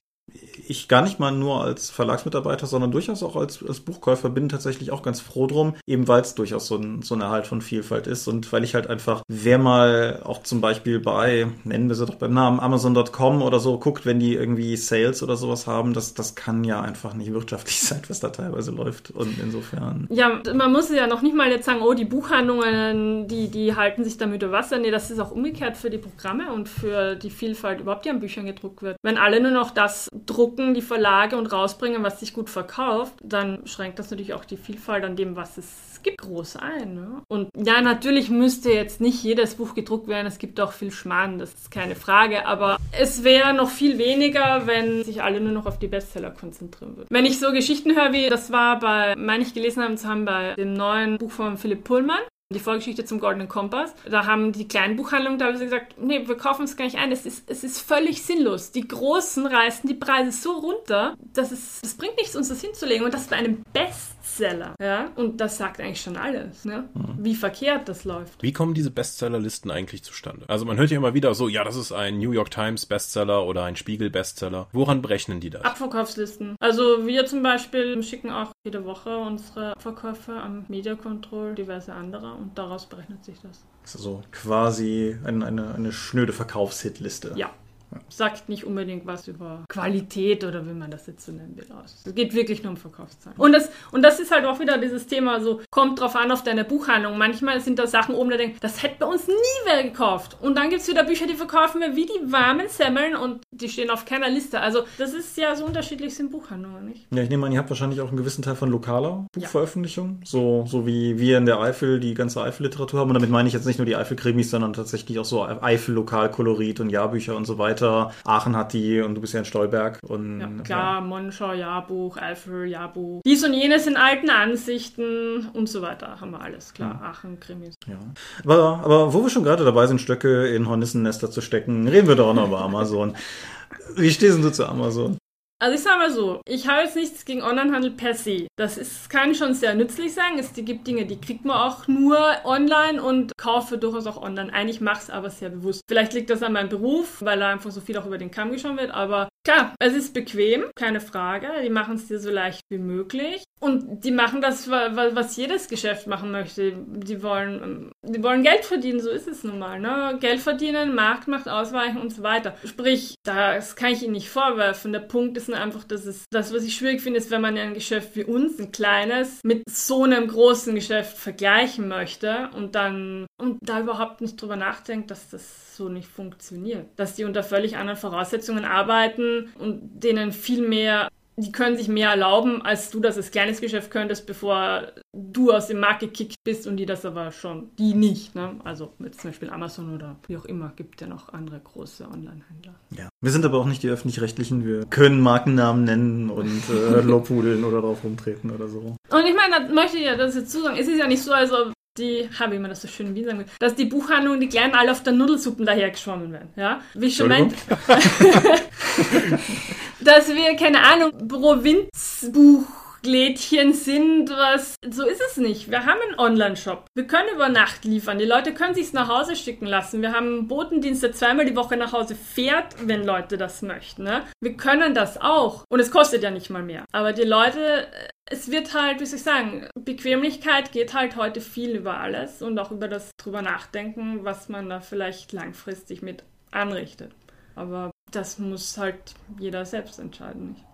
ich gar nicht mal nur als Verlagsmitarbeiter, sondern durchaus auch als, als Buchkäufer bin tatsächlich auch ganz froh drum, eben weil es durchaus so ein, so ein Erhalt von Vielfalt ist und weil ich halt einfach, wer mal auch zum Beispiel bei, nennen wir sie doch beim Namen, Amazon.com oder so guckt, wenn die irgendwie Sales oder sowas haben, das, das kann ja einfach nicht wirtschaftlich sein, was da teilweise läuft und insofern. Ja, man muss ja noch nicht mal jetzt sagen, oh, die Buchhandlungen, die, die halten sich damit über Wasser. Nee, das ist auch umgekehrt für die Programme und für die Vielfalt überhaupt, die an Büchern gedruckt wird. Wenn alle nur noch das drucken, die Verlage und rausbringen, was sich gut verkauft, dann schränkt das natürlich auch die Vielfalt an dem, was es gibt, groß ein. Ne? Und ja, natürlich müsste jetzt nicht jedes Buch gedruckt werden. Es gibt auch viel Schmarrn, das ist keine Frage. Aber es wäre noch viel weniger, wenn sich alle nur noch auf die Bestseller konzentrieren würden. Wenn ich so Geschichten höre, wie das war bei, meine ich gelesen haben zu haben, bei dem neuen Buch von Philipp Pullmann, die Vorgeschichte zum Goldenen Kompass. Da haben die kleinen Buchhandlungen teilweise gesagt, nee, wir kaufen es gar nicht ein. Es ist, es ist völlig sinnlos. Die Großen reißen die Preise so runter, dass es, das bringt nichts, uns das hinzulegen. Und das bei einem Bestseller. Ja? Und das sagt eigentlich schon alles, ne? Mhm. wie verkehrt das läuft. Wie kommen diese Bestsellerlisten eigentlich zustande? Also man hört ja immer wieder so, ja, das ist ein New York Times Bestseller oder ein Spiegel Bestseller. Woran berechnen die das? Abverkaufslisten. Also wir zum Beispiel schicken auch jede Woche unsere Verkäufe am Media Control, diverse andere und daraus berechnet sich das. Das ist so quasi eine, eine, eine schnöde Verkaufshitliste. Ja sagt nicht unbedingt was über Qualität oder wie man das jetzt so nennen will aus. Es geht wirklich nur um Verkaufszahlen. Und das, und das ist halt auch wieder dieses Thema, so kommt drauf an auf deine Buchhandlung. Manchmal sind da Sachen oben, da denkt, das hätte bei uns nie wer gekauft. Und dann gibt es wieder Bücher, die verkaufen wir wie die warmen Semmeln und die stehen auf keiner Liste. Also das ist ja so unterschiedlich sind Buchhandlungen, nicht? Ja, ich nehme an, ihr habt wahrscheinlich auch einen gewissen Teil von lokaler Buchveröffentlichung. Ja. So, so wie wir in der Eifel die ganze Eifel-Literatur haben. Und damit meine ich jetzt nicht nur die Eifel-Krimis, sondern tatsächlich auch so Eifel-Lokalkolorit und Jahrbücher und so weiter. Aachen hat die und du bist ja in Stolberg. Und, ja, klar, ja. Monschau, Jahrbuch, Eifel, Jahrbuch. Dies und jenes in alten Ansichten und so weiter haben wir alles, klar. Ja. Aachen, Krimis. Ja. Aber, aber wo wir schon gerade dabei sind, Stöcke in Hornissennester zu stecken, reden wir doch noch über Amazon. Wie stehst du zu Amazon? Also ich sage mal so, ich habe jetzt nichts gegen Onlinehandel per se. Das ist, kann schon sehr nützlich sein. Es gibt Dinge, die kriegt man auch nur online und kaufe durchaus auch online. Eigentlich mache es aber sehr bewusst. Vielleicht liegt das an meinem Beruf, weil da einfach so viel auch über den Kamm geschaut wird. Aber klar, es ist bequem, keine Frage. Die machen es dir so leicht wie möglich. Und die machen das, was jedes Geschäft machen möchte. Die wollen, die wollen Geld verdienen, so ist es nun mal. Ne? Geld verdienen, Marktmacht ausweichen und so weiter. Sprich, das kann ich ihnen nicht vorwerfen. Der Punkt ist nur einfach, dass es, das, was ich schwierig finde, ist, wenn man ein Geschäft wie uns, ein kleines, mit so einem großen Geschäft vergleichen möchte und dann, und da überhaupt nicht drüber nachdenkt, dass das so nicht funktioniert. Dass die unter völlig anderen Voraussetzungen arbeiten und denen viel mehr die können sich mehr erlauben, als du das als kleines Geschäft könntest, bevor du aus dem Markt gekickt bist und die das aber schon, die nicht. Ne? Also mit zum Beispiel Amazon oder wie auch immer, gibt ja noch andere große Online-Händler. Ja. Wir sind aber auch nicht die öffentlich-rechtlichen, wir können Markennamen nennen und äh, Lobhudeln oder drauf rumtreten oder so. Und ich meine, da möchte ich ja das jetzt sagen, es ist ja nicht so, als ob die, habe ich immer das so schön in Wien sagen will, dass die Buchhandlungen, die Kleinen alle auf der Nudelsuppen dahergeschwommen werden. Ja? Wie ich schon meinte. dass wir, keine Ahnung, Provinzbuchlädchen sind, was so ist es nicht. Wir haben einen Online-Shop. Wir können über Nacht liefern. Die Leute können sich's nach Hause schicken lassen. Wir haben einen Botendienst, der zweimal die Woche nach Hause fährt, wenn Leute das möchten. Ne? Wir können das auch. Und es kostet ja nicht mal mehr. Aber die Leute es wird halt, wie soll ich sagen, Bequemlichkeit geht halt heute viel über alles und auch über das drüber nachdenken, was man da vielleicht langfristig mit anrichtet. Aber das muss halt jeder selbst entscheiden, nicht?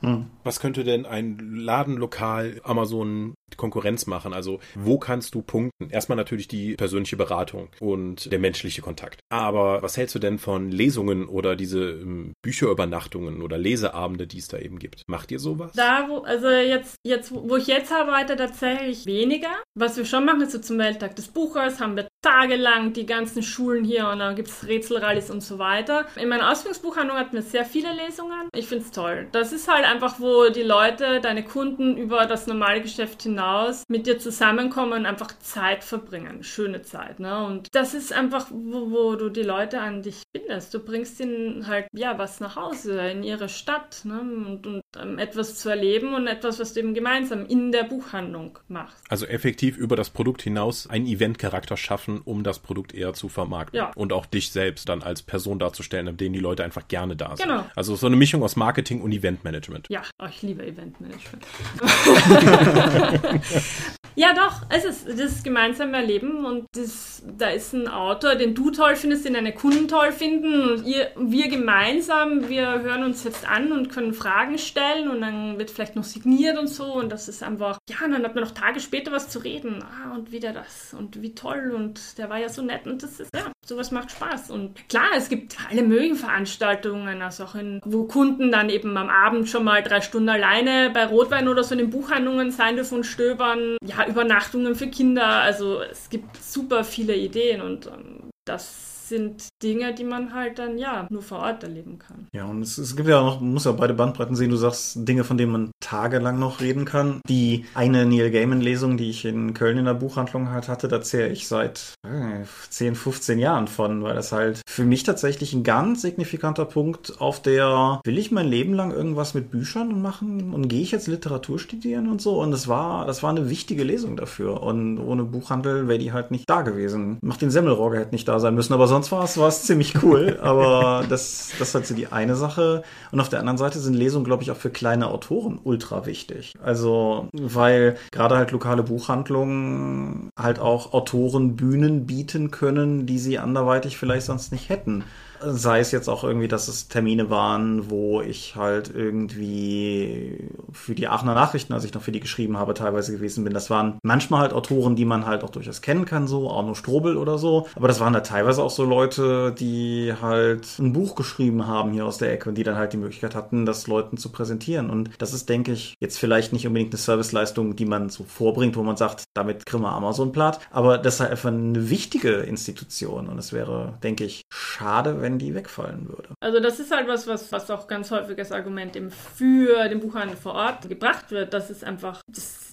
Hm. Was könnte denn ein Ladenlokal Amazon Konkurrenz machen? Also wo kannst du punkten? Erstmal natürlich die persönliche Beratung und der menschliche Kontakt. Aber was hältst du denn von Lesungen oder diese ähm, Bücherübernachtungen oder Leseabende, die es da eben gibt? Macht ihr sowas? Da, wo, also jetzt, jetzt, wo ich jetzt arbeite, tatsächlich weniger. Was wir schon machen, ist so zum Welttag des Buchers, haben wir tagelang die ganzen Schulen hier und dann gibt es Rätselrallies und so weiter. In meiner Ausbildungsbuchhandlung hatten wir sehr viele Lesungen. Ich finde es toll. Das ist halt einfach, wo die Leute, deine Kunden über das normale Geschäft hinaus mit dir zusammenkommen und einfach Zeit verbringen. Schöne Zeit. Ne? Und das ist einfach, wo, wo du die Leute an dich bindest. Du bringst ihnen halt, ja, was nach Hause, in ihre Stadt ne? und, und ähm, etwas zu erleben und etwas, was du eben gemeinsam in der Buchhandlung machst. Also effektiv über das Produkt hinaus einen Eventcharakter schaffen, um das Produkt eher zu vermarkten. Ja. Und auch dich selbst dann als Person darzustellen, an denen die Leute einfach gerne da sind. Genau. Also so eine Mischung aus Marketing und Eventmanagement. Ja, oh, ich liebe Eventmanagement. ja, doch, es ist das gemeinsame Erleben und das, da ist ein Autor, den du toll findest, den deine Kunden toll finden und ihr, wir gemeinsam, wir hören uns jetzt an und können Fragen stellen und dann wird vielleicht noch signiert und so und das ist einfach, ja, und dann hat man noch Tage später was zu reden. Ah, und wieder das und wie toll und der war ja so nett und das ist, ja, sowas macht Spaß. Und klar, es gibt alle möglichen Veranstaltungen, also auch in, wo Kunden dann eben am Abend schon mal drei Stunden alleine bei Rotwein oder so in den Buchhandlungen sein dürfen und stöbern. Ja, Übernachtungen für Kinder. Also es gibt super viele Ideen und ähm, das sind Dinge, die man halt dann ja nur vor Ort erleben kann. Ja, und es, es gibt ja noch, man muss ja beide Bandbreiten sehen. Du sagst Dinge, von denen man tagelang noch reden kann. Die eine Neil Gaiman-Lesung, die ich in Köln in der Buchhandlung halt hatte, da zähle ich seit äh, 10, 15 Jahren von, weil das halt für mich tatsächlich ein ganz signifikanter Punkt auf der, will ich mein Leben lang irgendwas mit Büchern machen und gehe ich jetzt Literatur studieren und so? Und das war, das war eine wichtige Lesung dafür. Und ohne Buchhandel wäre die halt nicht da gewesen. Macht den Semmelrogge hätte nicht da sein müssen, aber sonst sonst war es ziemlich cool. Aber das, das ist halt so die eine Sache. Und auf der anderen Seite sind Lesungen, glaube ich, auch für kleine Autoren ultra wichtig. Also, weil gerade halt lokale Buchhandlungen halt auch Autoren Bühnen bieten können, die sie anderweitig vielleicht sonst nicht hätten. Sei es jetzt auch irgendwie, dass es Termine waren, wo ich halt irgendwie für die Aachener Nachrichten, als ich noch für die geschrieben habe, teilweise gewesen bin. Das waren manchmal halt Autoren, die man halt auch durchaus kennen kann, so Arno Strobel oder so. Aber das waren halt teilweise auch so Leute, die halt ein Buch geschrieben haben hier aus der Ecke und die dann halt die Möglichkeit hatten, das Leuten zu präsentieren. Und das ist, denke ich, jetzt vielleicht nicht unbedingt eine Serviceleistung, die man so vorbringt, wo man sagt, damit kriegen wir Amazon platt. Aber das ist halt einfach eine wichtige Institution. Und es wäre, denke ich, schade, wenn wenn die wegfallen würde. Also das ist halt was, was, was auch ganz häufiges Argument eben für den Buchhandel vor Ort gebracht wird. Das ist einfach, das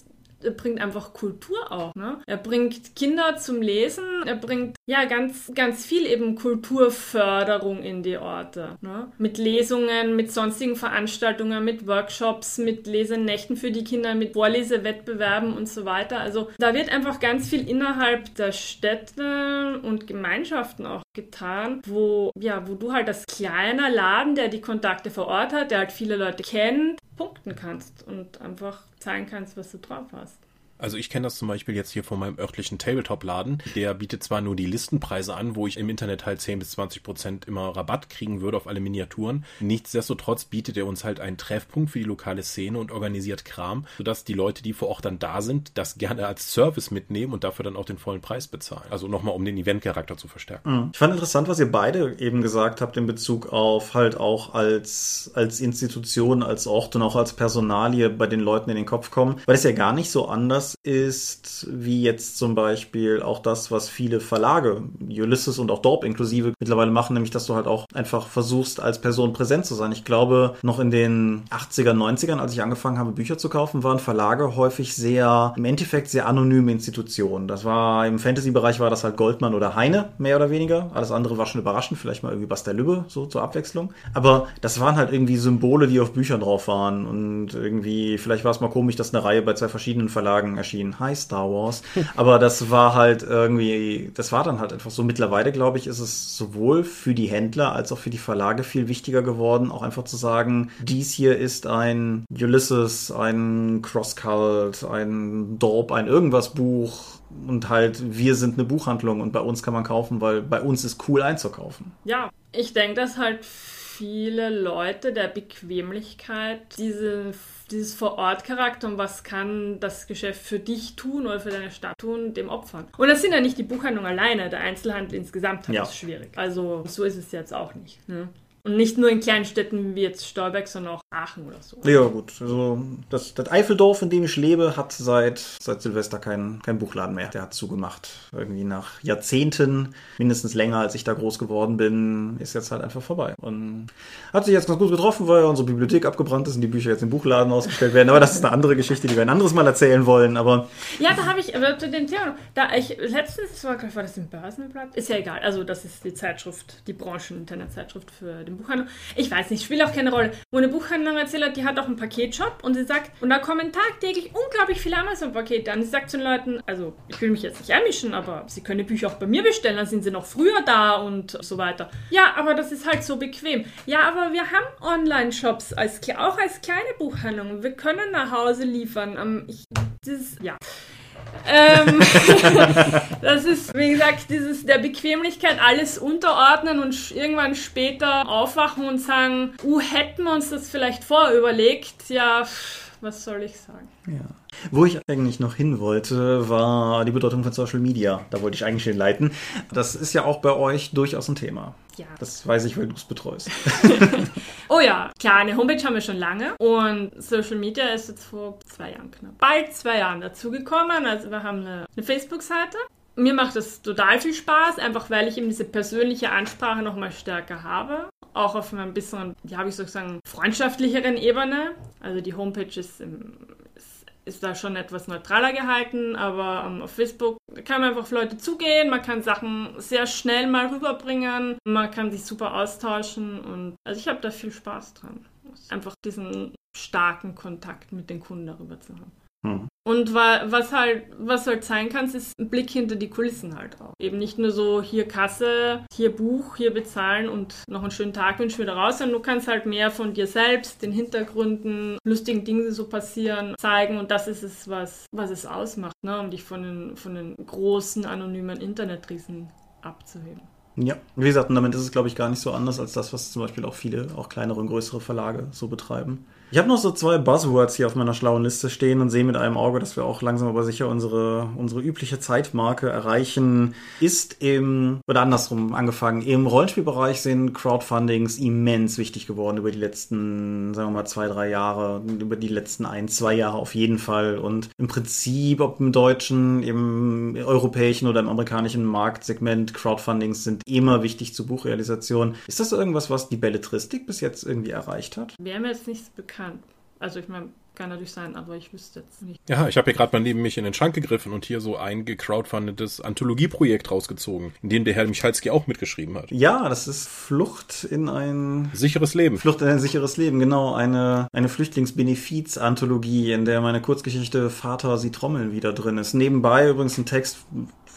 er bringt einfach Kultur auch. Ne? Er bringt Kinder zum Lesen, er bringt ja ganz, ganz viel eben Kulturförderung in die Orte. Ne? Mit Lesungen, mit sonstigen Veranstaltungen, mit Workshops, mit Lesenächten für die Kinder, mit Vorlesewettbewerben und so weiter. Also da wird einfach ganz viel innerhalb der Städte und Gemeinschaften auch getan, wo, ja, wo du halt als kleiner Laden, der die Kontakte vor Ort hat, der halt viele Leute kennt, punkten kannst und einfach zeigen kannst, was du drauf hast. Also ich kenne das zum Beispiel jetzt hier von meinem örtlichen Tabletop-Laden. Der bietet zwar nur die Listenpreise an, wo ich im Internet halt 10 bis 20 Prozent immer Rabatt kriegen würde auf alle Miniaturen. Nichtsdestotrotz bietet er uns halt einen Treffpunkt für die lokale Szene und organisiert Kram, sodass die Leute, die vor Ort dann da sind, das gerne als Service mitnehmen und dafür dann auch den vollen Preis bezahlen. Also nochmal, um den Event-Charakter zu verstärken. Mhm. Ich fand interessant, was ihr beide eben gesagt habt in Bezug auf halt auch als, als Institution, als Ort und auch als Personalie bei den Leuten in den Kopf kommen, weil es ja gar nicht so anders ist wie jetzt zum Beispiel auch das, was viele Verlage, Ulysses und auch Dorp inklusive, mittlerweile machen, nämlich dass du halt auch einfach versuchst, als Person präsent zu sein. Ich glaube, noch in den 80er, 90ern, als ich angefangen habe, Bücher zu kaufen, waren Verlage häufig sehr, im Endeffekt sehr anonyme Institutionen. Das war, im Fantasy-Bereich war das halt Goldmann oder Heine, mehr oder weniger. Alles andere war schon überraschend, vielleicht mal irgendwie Bastel Lübbe, so zur Abwechslung. Aber das waren halt irgendwie Symbole, die auf Büchern drauf waren und irgendwie, vielleicht war es mal komisch, dass eine Reihe bei zwei verschiedenen Verlagen erschien. Hi Star Wars. Aber das war halt irgendwie, das war dann halt einfach so. Mittlerweile, glaube ich, ist es sowohl für die Händler als auch für die Verlage viel wichtiger geworden, auch einfach zu sagen, dies hier ist ein Ulysses, ein Crosscult, ein Dorp, ein irgendwas Buch und halt wir sind eine Buchhandlung und bei uns kann man kaufen, weil bei uns ist cool einzukaufen. Ja, ich denke, dass halt viele Leute der Bequemlichkeit diese dieses Vor-Ort-Charakter und was kann das Geschäft für dich tun oder für deine Stadt tun, dem opfern. Und das sind ja nicht die Buchhandlungen alleine, der Einzelhandel insgesamt hat Ja. es schwierig. Also so ist es jetzt auch nicht. Ne? Und nicht nur in kleinen Städten wie jetzt Stolberg, sondern auch Aachen oder so. Ja, gut. Also das, das Eifeldorf, in dem ich lebe, hat seit, seit Silvester keinen kein Buchladen mehr. Der hat zugemacht. Irgendwie nach Jahrzehnten, mindestens länger, als ich da groß geworden bin, ist jetzt halt einfach vorbei. Und hat sich jetzt ganz gut getroffen, weil unsere Bibliothek abgebrannt ist und die Bücher jetzt im Buchladen ausgestellt werden. Aber das ist eine andere Geschichte, die wir ein anderes Mal erzählen wollen. Aber Ja, da habe ich, aber zu dem Thema, da ich letztens, war, war das im Börsenblatt? Ist ja egal, also das ist die Zeitschrift, die Branchen-Internetzeitschrift für den Buchhandel. Ich weiß nicht, spielt auch keine Rolle. Wo eine Buchhandlerin erzählt hat, die hat auch einen Paketshop und sie sagt, und da kommen tagtäglich unglaublich viele Amazon-Pakete an. Sie sagt zu den Leuten, also ich will mich jetzt nicht einmischen, aber sie können die Bücher auch bei mir bestellen, dann sind sie noch früher da und so weiter. Ja, aber das ist halt so bequem. Ja, aber wir haben Online-Shops, als, auch als kleine Buchhandlung. Wir können nach Hause liefern. Ähm, ich, das, ja. Ähm, das ist, wie gesagt, dieses der Bequemlichkeit alles unterordnen und irgendwann später aufwachen und sagen, uh, hätten wir uns das vielleicht vorher überlegt, ja, pff, was soll ich sagen? Ja. Wo ich eigentlich noch hin wollte, war die Bedeutung von Social Media. Da wollte ich eigentlich hinleiten. Das ist ja auch bei euch durchaus ein Thema. Ja. Das weiß ich, weil du es betreust. Oh ja, klar, eine Homepage haben wir schon lange und Social Media ist jetzt vor zwei Jahren knapp, bald zwei Jahren dazugekommen. Also wir haben eine, eine Facebook-Seite. Mir macht das total viel Spaß, einfach weil ich eben diese persönliche Ansprache nochmal stärker habe. Auch auf einer bisschen, ja, habe ich sozusagen, freundschaftlicheren Ebene. Also die Homepage ist, im, ist, da schon etwas neutraler gehalten, aber ähm, auf Facebook kann man einfach auf Leute zugehen, man kann Sachen sehr schnell mal rüberbringen, man kann sich super austauschen und also ich habe da viel Spaß dran. Einfach diesen starken Kontakt mit den Kunden darüber zu haben. Hm. Und wa was halt, was halt sein kann, ist ein Blick hinter die Kulissen halt auch. Eben nicht nur so hier Kasse, hier Buch, hier bezahlen und noch einen schönen Tag wünschen wieder raus, sondern du kannst halt mehr von dir selbst, den Hintergründen, lustigen Dingen, die so passieren, zeigen und das ist es, was, was es ausmacht, ne? um dich von den, von den großen, anonymen Internetriesen abzuheben. Ja, wie gesagt, und damit ist es, glaube ich, gar nicht so anders als das, was zum Beispiel auch viele, auch kleinere und größere Verlage so betreiben. Ich habe noch so zwei Buzzwords hier auf meiner schlauen Liste stehen und sehe mit einem Auge, dass wir auch langsam aber sicher unsere, unsere übliche Zeitmarke erreichen. Ist im, oder andersrum angefangen, im Rollenspielbereich sind Crowdfundings immens wichtig geworden über die letzten, sagen wir mal, zwei, drei Jahre, über die letzten ein, zwei Jahre auf jeden Fall. Und im Prinzip, ob im deutschen, im europäischen oder im amerikanischen Marktsegment, Crowdfundings sind immer wichtig zur Buchrealisation. Ist das irgendwas, was die Belletristik bis jetzt irgendwie erreicht hat? Wäre mir jetzt nicht bekannt. Also ich meine, kann natürlich sein, aber ich wüsste jetzt nicht. Ja, ich habe hier gerade mal neben mich in den Schrank gegriffen und hier so ein gecrowdfundetes Anthologieprojekt rausgezogen, in dem der Herr Michalski auch mitgeschrieben hat. Ja, das ist Flucht in ein Sicheres Leben. Flucht in ein sicheres Leben, genau. Eine, eine Flüchtlingsbenefiz-Anthologie, in der meine Kurzgeschichte Vater, sie trommeln wieder drin ist. Nebenbei übrigens ein Text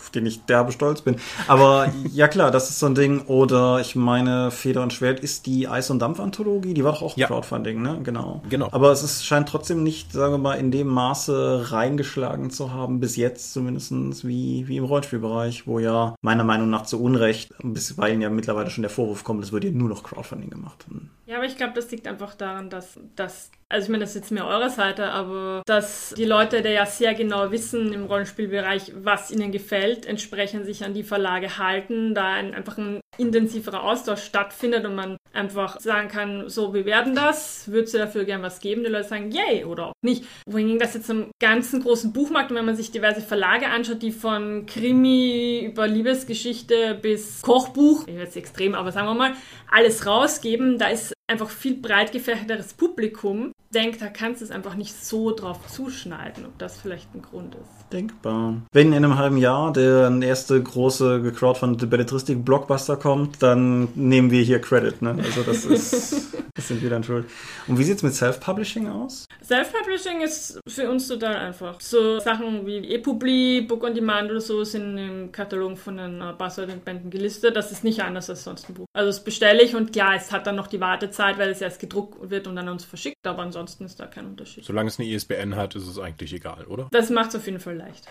auf den ich derbe stolz bin. Aber ja klar, das ist so ein Ding. Oder ich meine, Feder und Schwert ist die Eis- und Dampf-Anthologie. Die war doch auch Ja. Crowdfunding, ne? Genau. Genau. Aber es ist, scheint trotzdem nicht, sagen wir mal, in dem Maße reingeschlagen zu haben, bis jetzt zumindestens wie, wie im Rollenspielbereich, wo ja meiner Meinung nach zu Unrecht, bisweilen ja mittlerweile schon der Vorwurf kommt, es wird ja nur noch Crowdfunding gemacht. Ja, aber ich glaube, das liegt einfach daran, dass, dass also ich meine, das ist jetzt mehr eurer Seite, aber dass die Leute, die ja sehr genau wissen im Rollenspielbereich, was ihnen gefällt, entsprechend sich an die Verlage halten, da ein, einfach ein intensiverer Austausch stattfindet und man einfach sagen kann, so, wir werden das, würdest du dafür gern was geben? Die Leute sagen, yay, oder auch nicht. Wohingegen das jetzt im ganzen großen Buchmarkt, wenn man sich diverse Verlage anschaut, die von Krimi über Liebesgeschichte bis Kochbuch, jetzt extrem, aber sagen wir mal, alles rausgeben, da ist einfach viel breit gefächerteres Publikum, denkt, da kannst du es einfach nicht so drauf zuschneiden, ob das vielleicht ein Grund ist. Denkbar. Wenn in einem halben Jahr der erste große gecrowdfundete Belletristik-Blockbuster kommt, dann nehmen wir hier Credit, ne? Also das ist, das sind wir dann schuld. Und wie sieht's mit Self-Publishing aus? Self-Publishing ist für uns total einfach. So Sachen wie ePubli, Book on Demand oder so sind im Katalog von den äh, Buzzword und Bänden gelistet. Das ist nicht anders als sonst ein Buch. Also das bestelle ich und klar, es hat dann noch die Wartezeit, weil es erst gedruckt wird und dann an uns verschickt, aber ansonsten ist da kein Unterschied. Solange es eine ISBN hat, ist es eigentlich egal, oder? Das macht es auf jeden Fall leicht.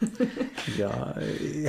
Ja,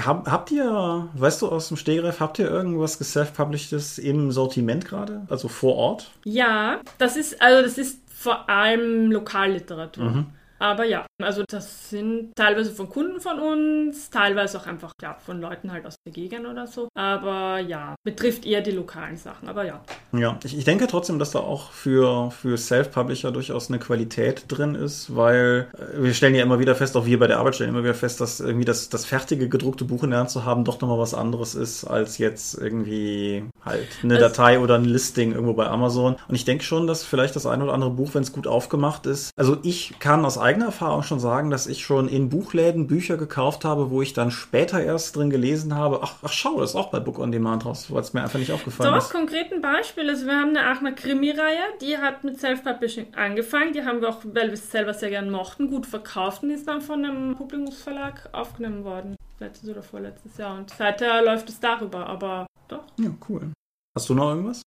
hab, habt ihr, weißt du aus dem Stegreif, habt ihr irgendwas geself-publishedes im Sortiment gerade? Also vor Ort? Ja, das ist, also das ist vor allem Lokalliteratur. Aber ja, also das sind teilweise von Kunden von uns, teilweise auch einfach ja, von Leuten halt aus der Gegend oder so. Aber ja, betrifft eher die lokalen Sachen. Aber ja. Ja, ich, ich denke trotzdem, dass da auch für, für Self-Publisher durchaus eine Qualität drin ist, weil äh, wir stellen ja immer wieder fest, auch wir bei der Arbeit stellen immer wieder fest, dass irgendwie das, das fertige gedruckte Buch in der Hand zu haben doch nochmal was anderes ist, als jetzt irgendwie halt eine Also- Datei oder ein Listing irgendwo bei Amazon. Und ich denke schon, dass vielleicht das ein oder andere Buch, wenn es gut aufgemacht ist, also ich kann aus eigener Erfahrung schon sagen, dass ich schon in Buchläden Bücher gekauft habe, wo ich dann später erst drin gelesen habe, ach, ach schau, das ist auch bei Book on Demand raus, weil es mir einfach nicht aufgefallen Doch, ist. konkret ein Beispiel. Also wir haben eine Aachener Krimi-Reihe, die hat mit Self-Publishing angefangen. Die haben wir auch, weil wir es selber sehr gern mochten, gut verkauft und ist dann von einem Publikumsverlag aufgenommen worden. Letztes oder vorletztes Jahr. Und seither läuft es darüber, aber doch. Ja, cool. Hast du noch irgendwas?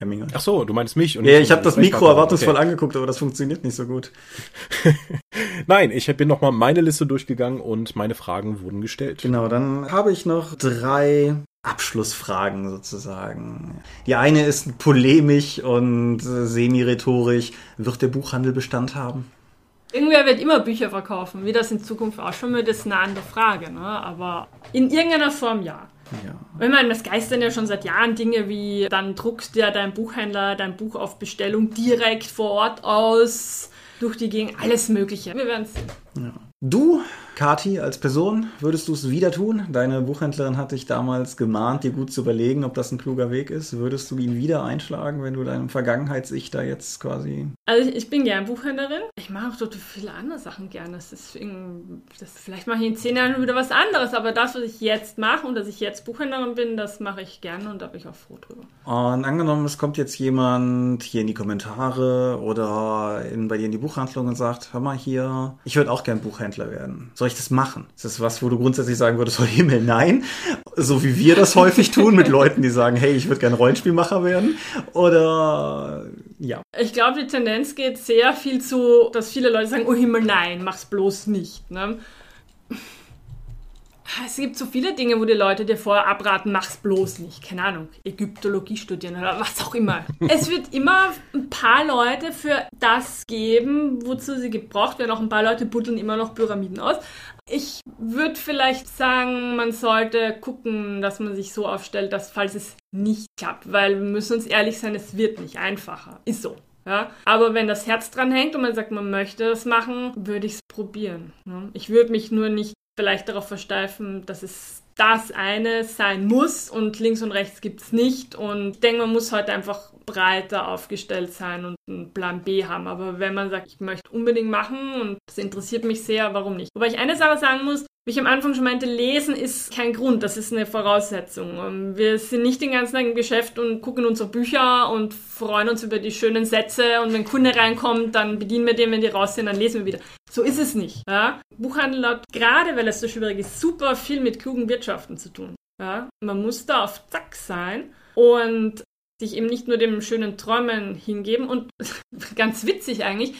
Herr Minger. Ach so, du meinst mich. Und Ja, ich habe das Mikro erwartungsvoll Okay. angeguckt, aber das funktioniert nicht so gut. Nein, ich bin nochmal meine Liste durchgegangen und meine Fragen wurden gestellt. Genau, dann habe ich noch drei Abschlussfragen sozusagen. Die eine ist polemisch und semi-rhetorisch. Wird der Buchhandel Bestand haben? Irgendwer wird immer Bücher verkaufen. Wie das in Zukunft ausschauen wird, ist eine andere Frage. Ne? Aber in irgendeiner Form ja. Ja. Ich meine, das geistern ja schon seit Jahren Dinge wie, dann druckst ja dein Buchhändler dein Buch auf Bestellung direkt vor Ort aus, durch die Gegend, alles Mögliche. Wir werden sehen. Du, Kati, als Person, würdest du es wieder tun? Deine Buchhändlerin hat dich damals gemahnt, dir gut zu überlegen, ob das ein kluger Weg ist. Würdest du ihn wieder einschlagen, wenn du deinem Vergangenheits-Ich da jetzt quasi Also ich, ich bin gern Buchhändlerin. Ich mache auch total viele andere Sachen gerne. Deswegen, das, vielleicht mache ich in zehn Jahren wieder was anderes. Aber das, was ich jetzt mache und dass ich jetzt Buchhändlerin bin, das mache ich gerne und da bin ich auch froh drüber. Und angenommen, es kommt jetzt jemand hier in die Kommentare oder in, bei dir in die Buchhandlung und sagt, hör mal hier, ich würde auch gern Buchhändler werden. Soll ich das machen? Ist das was, wo du grundsätzlich sagen würdest, oh Himmel, nein? So wie wir das häufig tun mit Leuten, die sagen, hey, ich würde gern Rollenspielmacher werden. Oder ja. Ich glaube, die Tendenz geht sehr viel zu, dass viele Leute sagen, oh Himmel, nein, mach's bloß nicht. Ne? Es gibt so viele Dinge, wo die Leute dir vorher abraten, mach's bloß nicht. Keine Ahnung, Ägyptologie studieren oder was auch immer. es wird immer ein paar Leute für das geben, wozu sie gebraucht werden. Auch ein paar Leute buddeln immer noch Pyramiden aus. Ich würde vielleicht sagen, man sollte gucken, dass man sich so aufstellt, dass falls es nicht klappt, weil wir müssen uns ehrlich sein, es wird nicht einfacher. Ist so. Ja? Aber wenn das Herz dran hängt und man sagt, man möchte das machen, würde ich es probieren. Ne? Ich würde mich nur nicht vielleicht darauf versteifen, dass es das eine sein muss und links und rechts gibt es nicht. Und ich denke, man muss heute einfach breiter aufgestellt sein und einen Plan B haben. Aber wenn man sagt, ich möchte unbedingt machen und das interessiert mich sehr, warum nicht? Wobei ich eine Sache sagen muss, wie ich am Anfang schon meinte, lesen ist kein Grund, das ist eine Voraussetzung. Ähm, Wir sind nicht den ganzen Tag im Geschäft und gucken unsere Bücher und freuen uns über die schönen Sätze und wenn ein Kunde reinkommt, dann bedienen wir den, wenn die raus sind, dann lesen wir wieder. So ist es nicht. Ja? Buchhandel hat, gerade weil es so schwierig ist, super viel mit klugen Wirtschaften zu tun. Ja? Man muss da auf Zack sein und sich eben nicht nur dem schönen Träumen hingeben und ganz witzig eigentlich,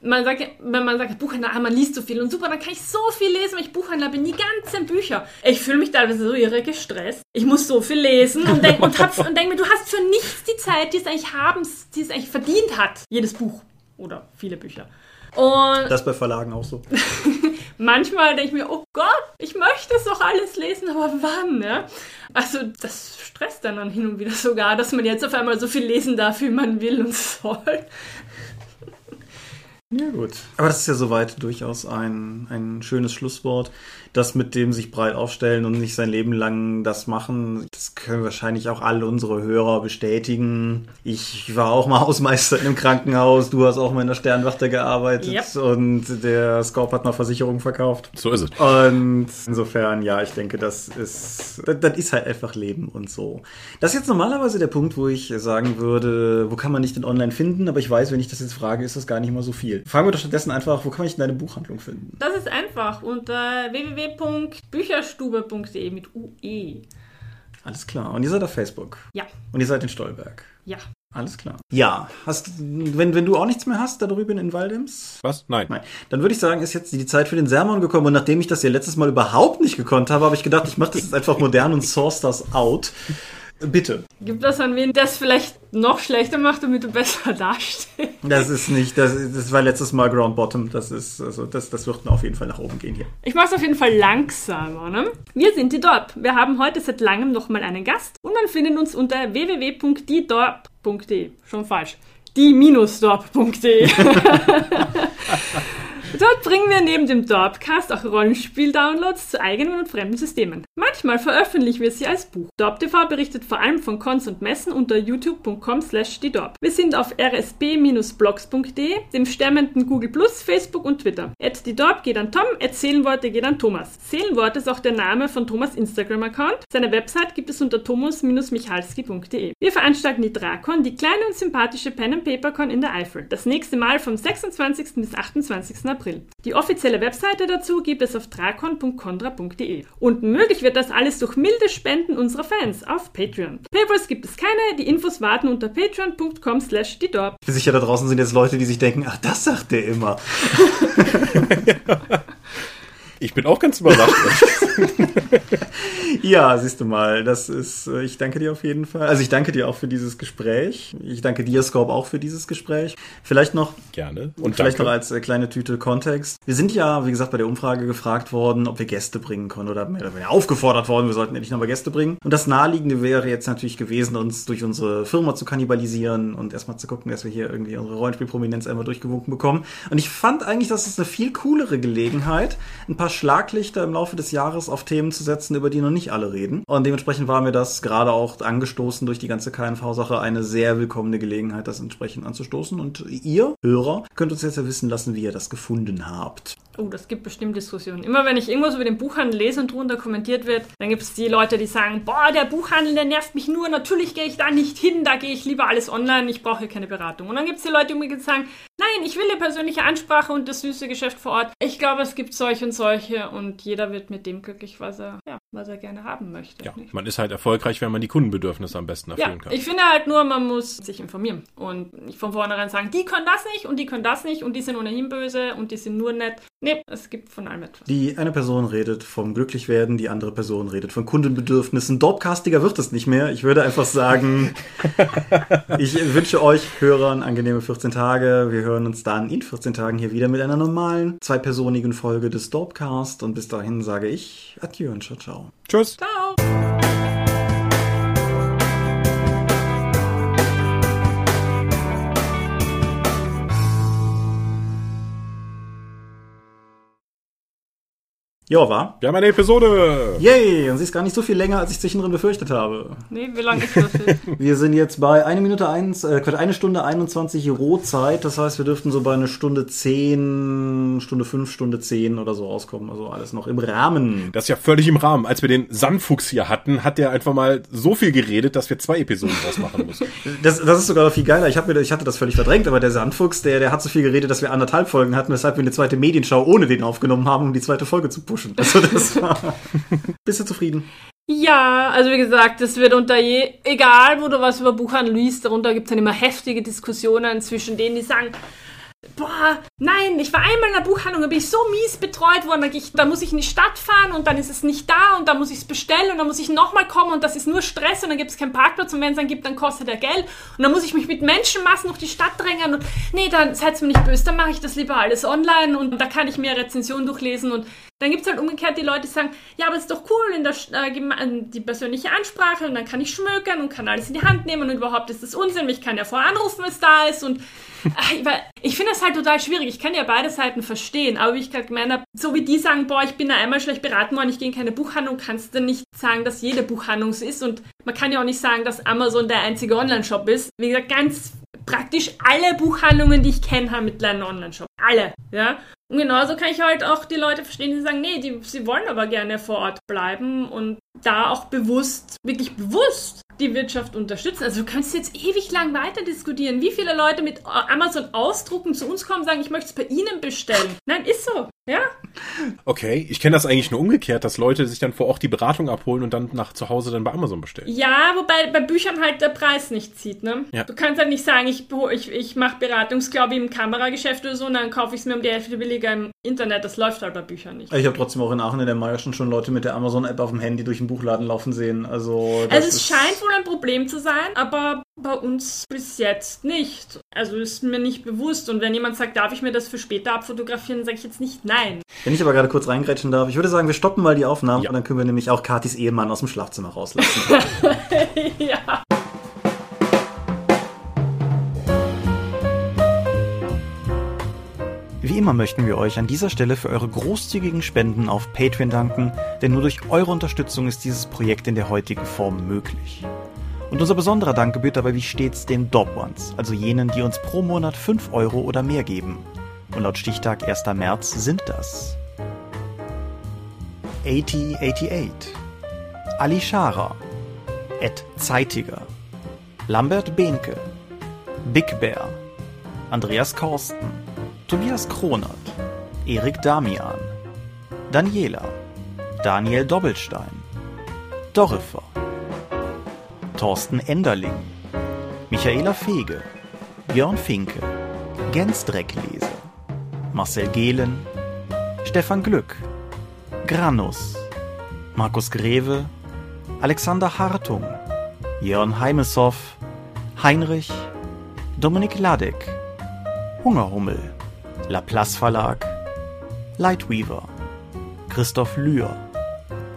man sagt, wenn man sagt, Buchhändler, ah, man liest so viel und super, dann kann ich so viel lesen, weil ich Buchhändler bin, die ganzen Bücher. Ich fühle mich teilweise so irre gestresst. Ich muss so viel lesen und denke und, und denk mir, du hast für nichts die Zeit, die es eigentlich haben, die es eigentlich verdient hat, jedes Buch oder viele Bücher. Und das bei Verlagen auch so. manchmal denke ich mir, oh Gott, ich möchte es doch alles lesen, aber wann? Ja? Also das stresst dann, dann hin und wieder sogar, dass man jetzt auf einmal so viel lesen darf, wie man will und soll. Ja, gut. Aber das ist ja soweit durchaus ein, ein schönes Schlusswort das mit dem sich breit aufstellen und nicht sein Leben lang das machen, das können wahrscheinlich auch alle unsere Hörer bestätigen. Ich war auch mal Hausmeister in einem Krankenhaus, du hast auch mal in der Sternwachte gearbeitet yep. und der Scorp hat mal Versicherungen verkauft. So ist es. Und insofern, ja, ich denke, das ist, das, das ist halt einfach Leben und so. Das ist jetzt normalerweise der Punkt, wo ich sagen würde, wo kann man nicht den online finden, aber ich weiß, wenn ich das jetzt frage, ist das gar nicht mal so viel. Fragen wir doch stattdessen einfach, wo kann man dich in deine Buchhandlung finden? Das ist einfach unter www www.bücherstube.de mit UE. Alles klar. Und ihr seid auf Facebook? Ja. Und ihr seid in Stolberg? Ja. Alles klar. Ja, hast, wenn, wenn du auch nichts mehr hast da drüben in Waldems? Was? Nein. Nein. Dann würde ich sagen, ist jetzt die Zeit für den Sermon gekommen und nachdem ich das ja letztes Mal überhaupt nicht gekonnt habe, habe ich gedacht, ich mache das jetzt einfach modern und source das out. Bitte. Gibt das an wen, das vielleicht noch schlechter macht, damit du besser dastehst? Das ist nicht, das, das war letztes Mal Ground Bottom. Das ist, also das, das wird auf jeden Fall nach oben gehen hier. Ich mache es auf jeden Fall langsamer, ne? Wir sind die Dorp. Wir haben heute seit langem nochmal einen Gast und man findet uns unter www.diedorp.de. Schon falsch. Die-dorp.de. Dort bringen wir neben dem Dorpcast auch Rollenspiel-Downloads zu eigenen und fremden Systemen. Manchmal veröffentlichen wir sie als Buch. DorpTV berichtet vor allem von Cons und Messen unter youtube.com slash die Dorp. Wir sind auf rsb-blogs.de, dem stemmenden Google+, Facebook und Twitter. At die Dorp geht an Tom, at Seelenworte geht an Thomas. Seelenworte ist auch der Name von Thomas Instagram-Account. Seine Website gibt es unter thomas-michalski.de. Wir veranstalten die Drakon, die kleine und sympathische Pen-and-Paper-Con in der Eifel. Das nächste Mal vom 26. bis 28. April. April. Die offizielle Webseite dazu gibt es auf drakon.condra.de. Und möglich wird das alles durch milde Spenden unserer Fans auf Patreon. Papers gibt es keine, die Infos warten unter patreon.com slash sicher, da draußen sind jetzt Leute, die sich denken, ach, das sagt der immer. Ich bin auch ganz überrascht. ja, siehst du mal, das ist, äh, ich danke dir auf jeden Fall. Also ich danke dir auch für dieses Gespräch. Ich danke dir, Scope, auch für dieses Gespräch. Vielleicht noch. Gerne. Und vielleicht danke. noch als äh, kleine Tüte Kontext. Wir sind ja, wie gesagt, bei der Umfrage gefragt worden, ob wir Gäste bringen können oder mehr oder weniger aufgefordert worden, wir sollten endlich nochmal Gäste bringen. Und das Naheliegende wäre jetzt natürlich gewesen, uns durch unsere Firma zu kannibalisieren und erstmal zu gucken, dass wir hier irgendwie unsere Rollenspielprominenz einmal durchgewunken bekommen. Und ich fand eigentlich, das ist eine viel coolere Gelegenheit, ein paar paar Schlaglichter im Laufe des Jahres auf Themen zu setzen, über die noch nicht alle reden. Und dementsprechend war mir das gerade auch angestoßen durch die ganze KNV-Sache eine sehr willkommene Gelegenheit, das entsprechend anzustoßen. Und ihr, Hörer, könnt uns jetzt ja wissen lassen, wie ihr das gefunden habt. Oh, das gibt bestimmt Diskussionen. Immer wenn ich irgendwas über den Buchhandel lese und drunter kommentiert wird, dann gibt es die Leute, die sagen, boah, der Buchhandel, der nervt mich nur, natürlich gehe ich da nicht hin, da gehe ich lieber alles online, ich brauche keine Beratung. Und dann gibt es die Leute, die sagen, nein, ich will eine persönliche Ansprache und das süße Geschäft vor Ort. Ich glaube, es gibt solche und solche und jeder wird mit dem glücklich, was er, ja, was er gerne haben möchte. Ja, nicht? man ist halt erfolgreich, wenn man die Kundenbedürfnisse am besten erfüllen ja, kann. Ich finde halt nur, man muss sich informieren und nicht von vornherein sagen, die können das nicht und die können das nicht und die sind ohnehin böse und die sind nur nett. Nee, es gibt von allem etwas. Die eine Person redet vom Glücklichwerden, die andere Person redet von Kundenbedürfnissen. Dopcastiger wird es nicht mehr. Ich würde einfach sagen, ich wünsche euch Hörern angenehme 14 Tage. Wir hören uns dann in 14 Tagen hier wieder mit einer normalen, zweipersonigen Folge des Dopcast. Und bis dahin sage ich Adieu und ciao, ciao. Tschüss. Ciao. Ja, war. Wir haben eine Episode! Yay! Und sie ist gar nicht so viel länger, als ich zwischendrin befürchtet habe. Nee, wie lange ist das jetzt? Wir sind jetzt bei eine Minute eins, äh, Quatsch, eine Stunde 21 Rohzeit. Das heißt, wir dürften so bei einer Stunde 10, Stunde 5, Stunde 10 oder so rauskommen. Also alles noch im Rahmen. Das ist ja völlig im Rahmen. Als wir den Sandfuchs hier hatten, hat der einfach mal so viel geredet, dass wir zwei Episoden draus machen mussten. Das, das ist sogar noch viel geiler. Ich, hab mir, ich hatte das völlig verdrängt, aber der Sandfuchs, der, der hat so viel geredet, dass wir anderthalb Folgen hatten, weshalb wir eine zweite Medienschau ohne den aufgenommen haben, um die zweite Folge zu pushen. Also das war. Bist du zufrieden? Ja, also wie gesagt, es wird unter je, egal wo du was über Buchhandel liest, darunter gibt es dann immer heftige Diskussionen zwischen denen, die sagen, boah, nein, ich war einmal in der Buchhandlung, da bin ich so mies betreut worden, da, muss ich in die Stadt fahren und dann ist es nicht da und dann muss ich es bestellen und dann muss ich nochmal kommen und das ist nur Stress und dann gibt es keinen Parkplatz und wenn es dann gibt, dann kostet er Geld und dann muss ich mich mit Menschenmassen durch die Stadt drängen und nee, dann seid mir nicht böse, dann mache ich das lieber alles online und da kann ich mehr Rezensionen durchlesen und dann gibt es halt umgekehrt die Leute, die sagen, ja, aber es ist doch cool, in der, äh, die persönliche Ansprache und dann kann ich schmökern und kann alles in die Hand nehmen und überhaupt ist das Unsinn, ich kann ja vorher anrufen, wenn es da ist und äh, ich finde das halt total schwierig. Ich kann ja beide Seiten verstehen, aber wie ich gerade gemeint habe, so wie die sagen, boah, ich bin da einmal schlecht beraten worden, ich gehe in keine Buchhandlung, kannst du nicht sagen, dass jede Buchhandlung so ist und man kann ja auch nicht sagen, dass Amazon der einzige Online-Shop ist. Wie gesagt, ganz praktisch alle Buchhandlungen, die ich kenne, haben mittlerweile einen Online-Shop. Alle, ja. Und genauso kann ich halt auch die Leute verstehen, die sagen, nee, die, sie wollen aber gerne vor Ort bleiben und da auch bewusst, wirklich bewusst die Wirtschaft unterstützen. Also du kannst jetzt ewig lang weiter diskutieren, wie viele Leute mit Amazon ausdrucken zu uns kommen und sagen, ich möchte es bei ihnen bestellen. Nein, ist so. Ja. Okay, ich kenne das eigentlich nur umgekehrt, dass Leute sich dann vor Ort die Beratung abholen und dann nach zu Hause dann bei Amazon bestellen. Ja, wobei bei Büchern halt der Preis nicht zieht, ne? Ja. Du kannst halt nicht sagen, ich, ich, ich mache Beratungsglaube im Kamerageschäft oder so und dann kaufe ich es mir um die Hälfte billiger im Internet. Das läuft halt bei Büchern nicht. Ich habe trotzdem auch in Aachen in der Meierschen schon Leute mit der Amazon-App auf dem Handy durch den Buchladen laufen sehen. Also, also es scheint wohl ein Problem zu sein, aber bei uns bis jetzt nicht. Also ist mir nicht bewusst. Und wenn jemand sagt, darf ich mir das für später abfotografieren, sage ich jetzt nicht nein. Wenn ich aber gerade kurz reingrätschen darf, ich würde sagen, wir stoppen mal die Aufnahme ja. und dann können wir nämlich auch Katis Ehemann aus dem Schlafzimmer rauslassen. ja. Wie immer möchten wir euch an dieser Stelle für eure großzügigen Spenden auf Patreon danken, denn nur durch eure Unterstützung ist dieses Projekt in der heutigen Form möglich. Und unser besonderer Dank gebührt dabei wie stets den Dob Ones, also jenen, die uns pro Monat 5 Euro oder mehr geben. Und laut Stichtag 1. März sind das 8088, Ali Schara, Ed Zeitiger, Lambert Behnke, Big Bear, Andreas Korsten, Tobias Kronert, Erik Damian, Daniela, Daniel Doppelstein, Dorifer, Thorsten Enderling, Michaela Fege, Björn Finke, Gens Dreckleser, Marcel Gehlen, Stefan Glück, Granus, Markus Greve, Alexander Hartung, Jörn Heimeshoff, Heinrich, Dominik Ladek, Hungerhummel, Laplace Verlag, Lightweaver, Christoph Lühr,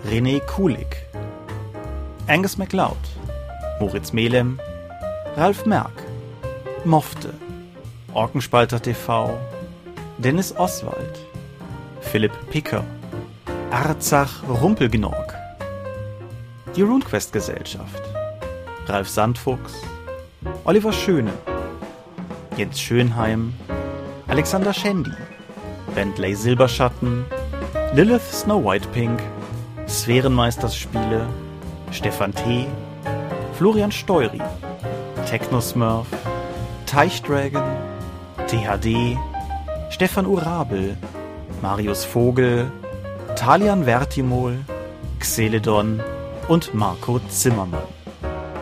René Kulig, Angus MacLeod, Moritz Melem, Ralf Merck, Mofte, Orkenspalter TV, Dennis Oswald, Philipp Picker, Arzach Rumpelgnorg, die RuneQuest Gesellschaft, Ralf Sandfuchs, Oliver Schöne, Jens Schönheim, Alexander Schendi, Bentley Silberschatten, Lilith Snow White Pink, Sphärenmeisterspiele, Stefan T., Florian Steury, Technosmurf, Teichdragon, THD, Stefan Urabel, Marius Vogel, Talian Vertimol, Xeledon und Marco Zimmermann.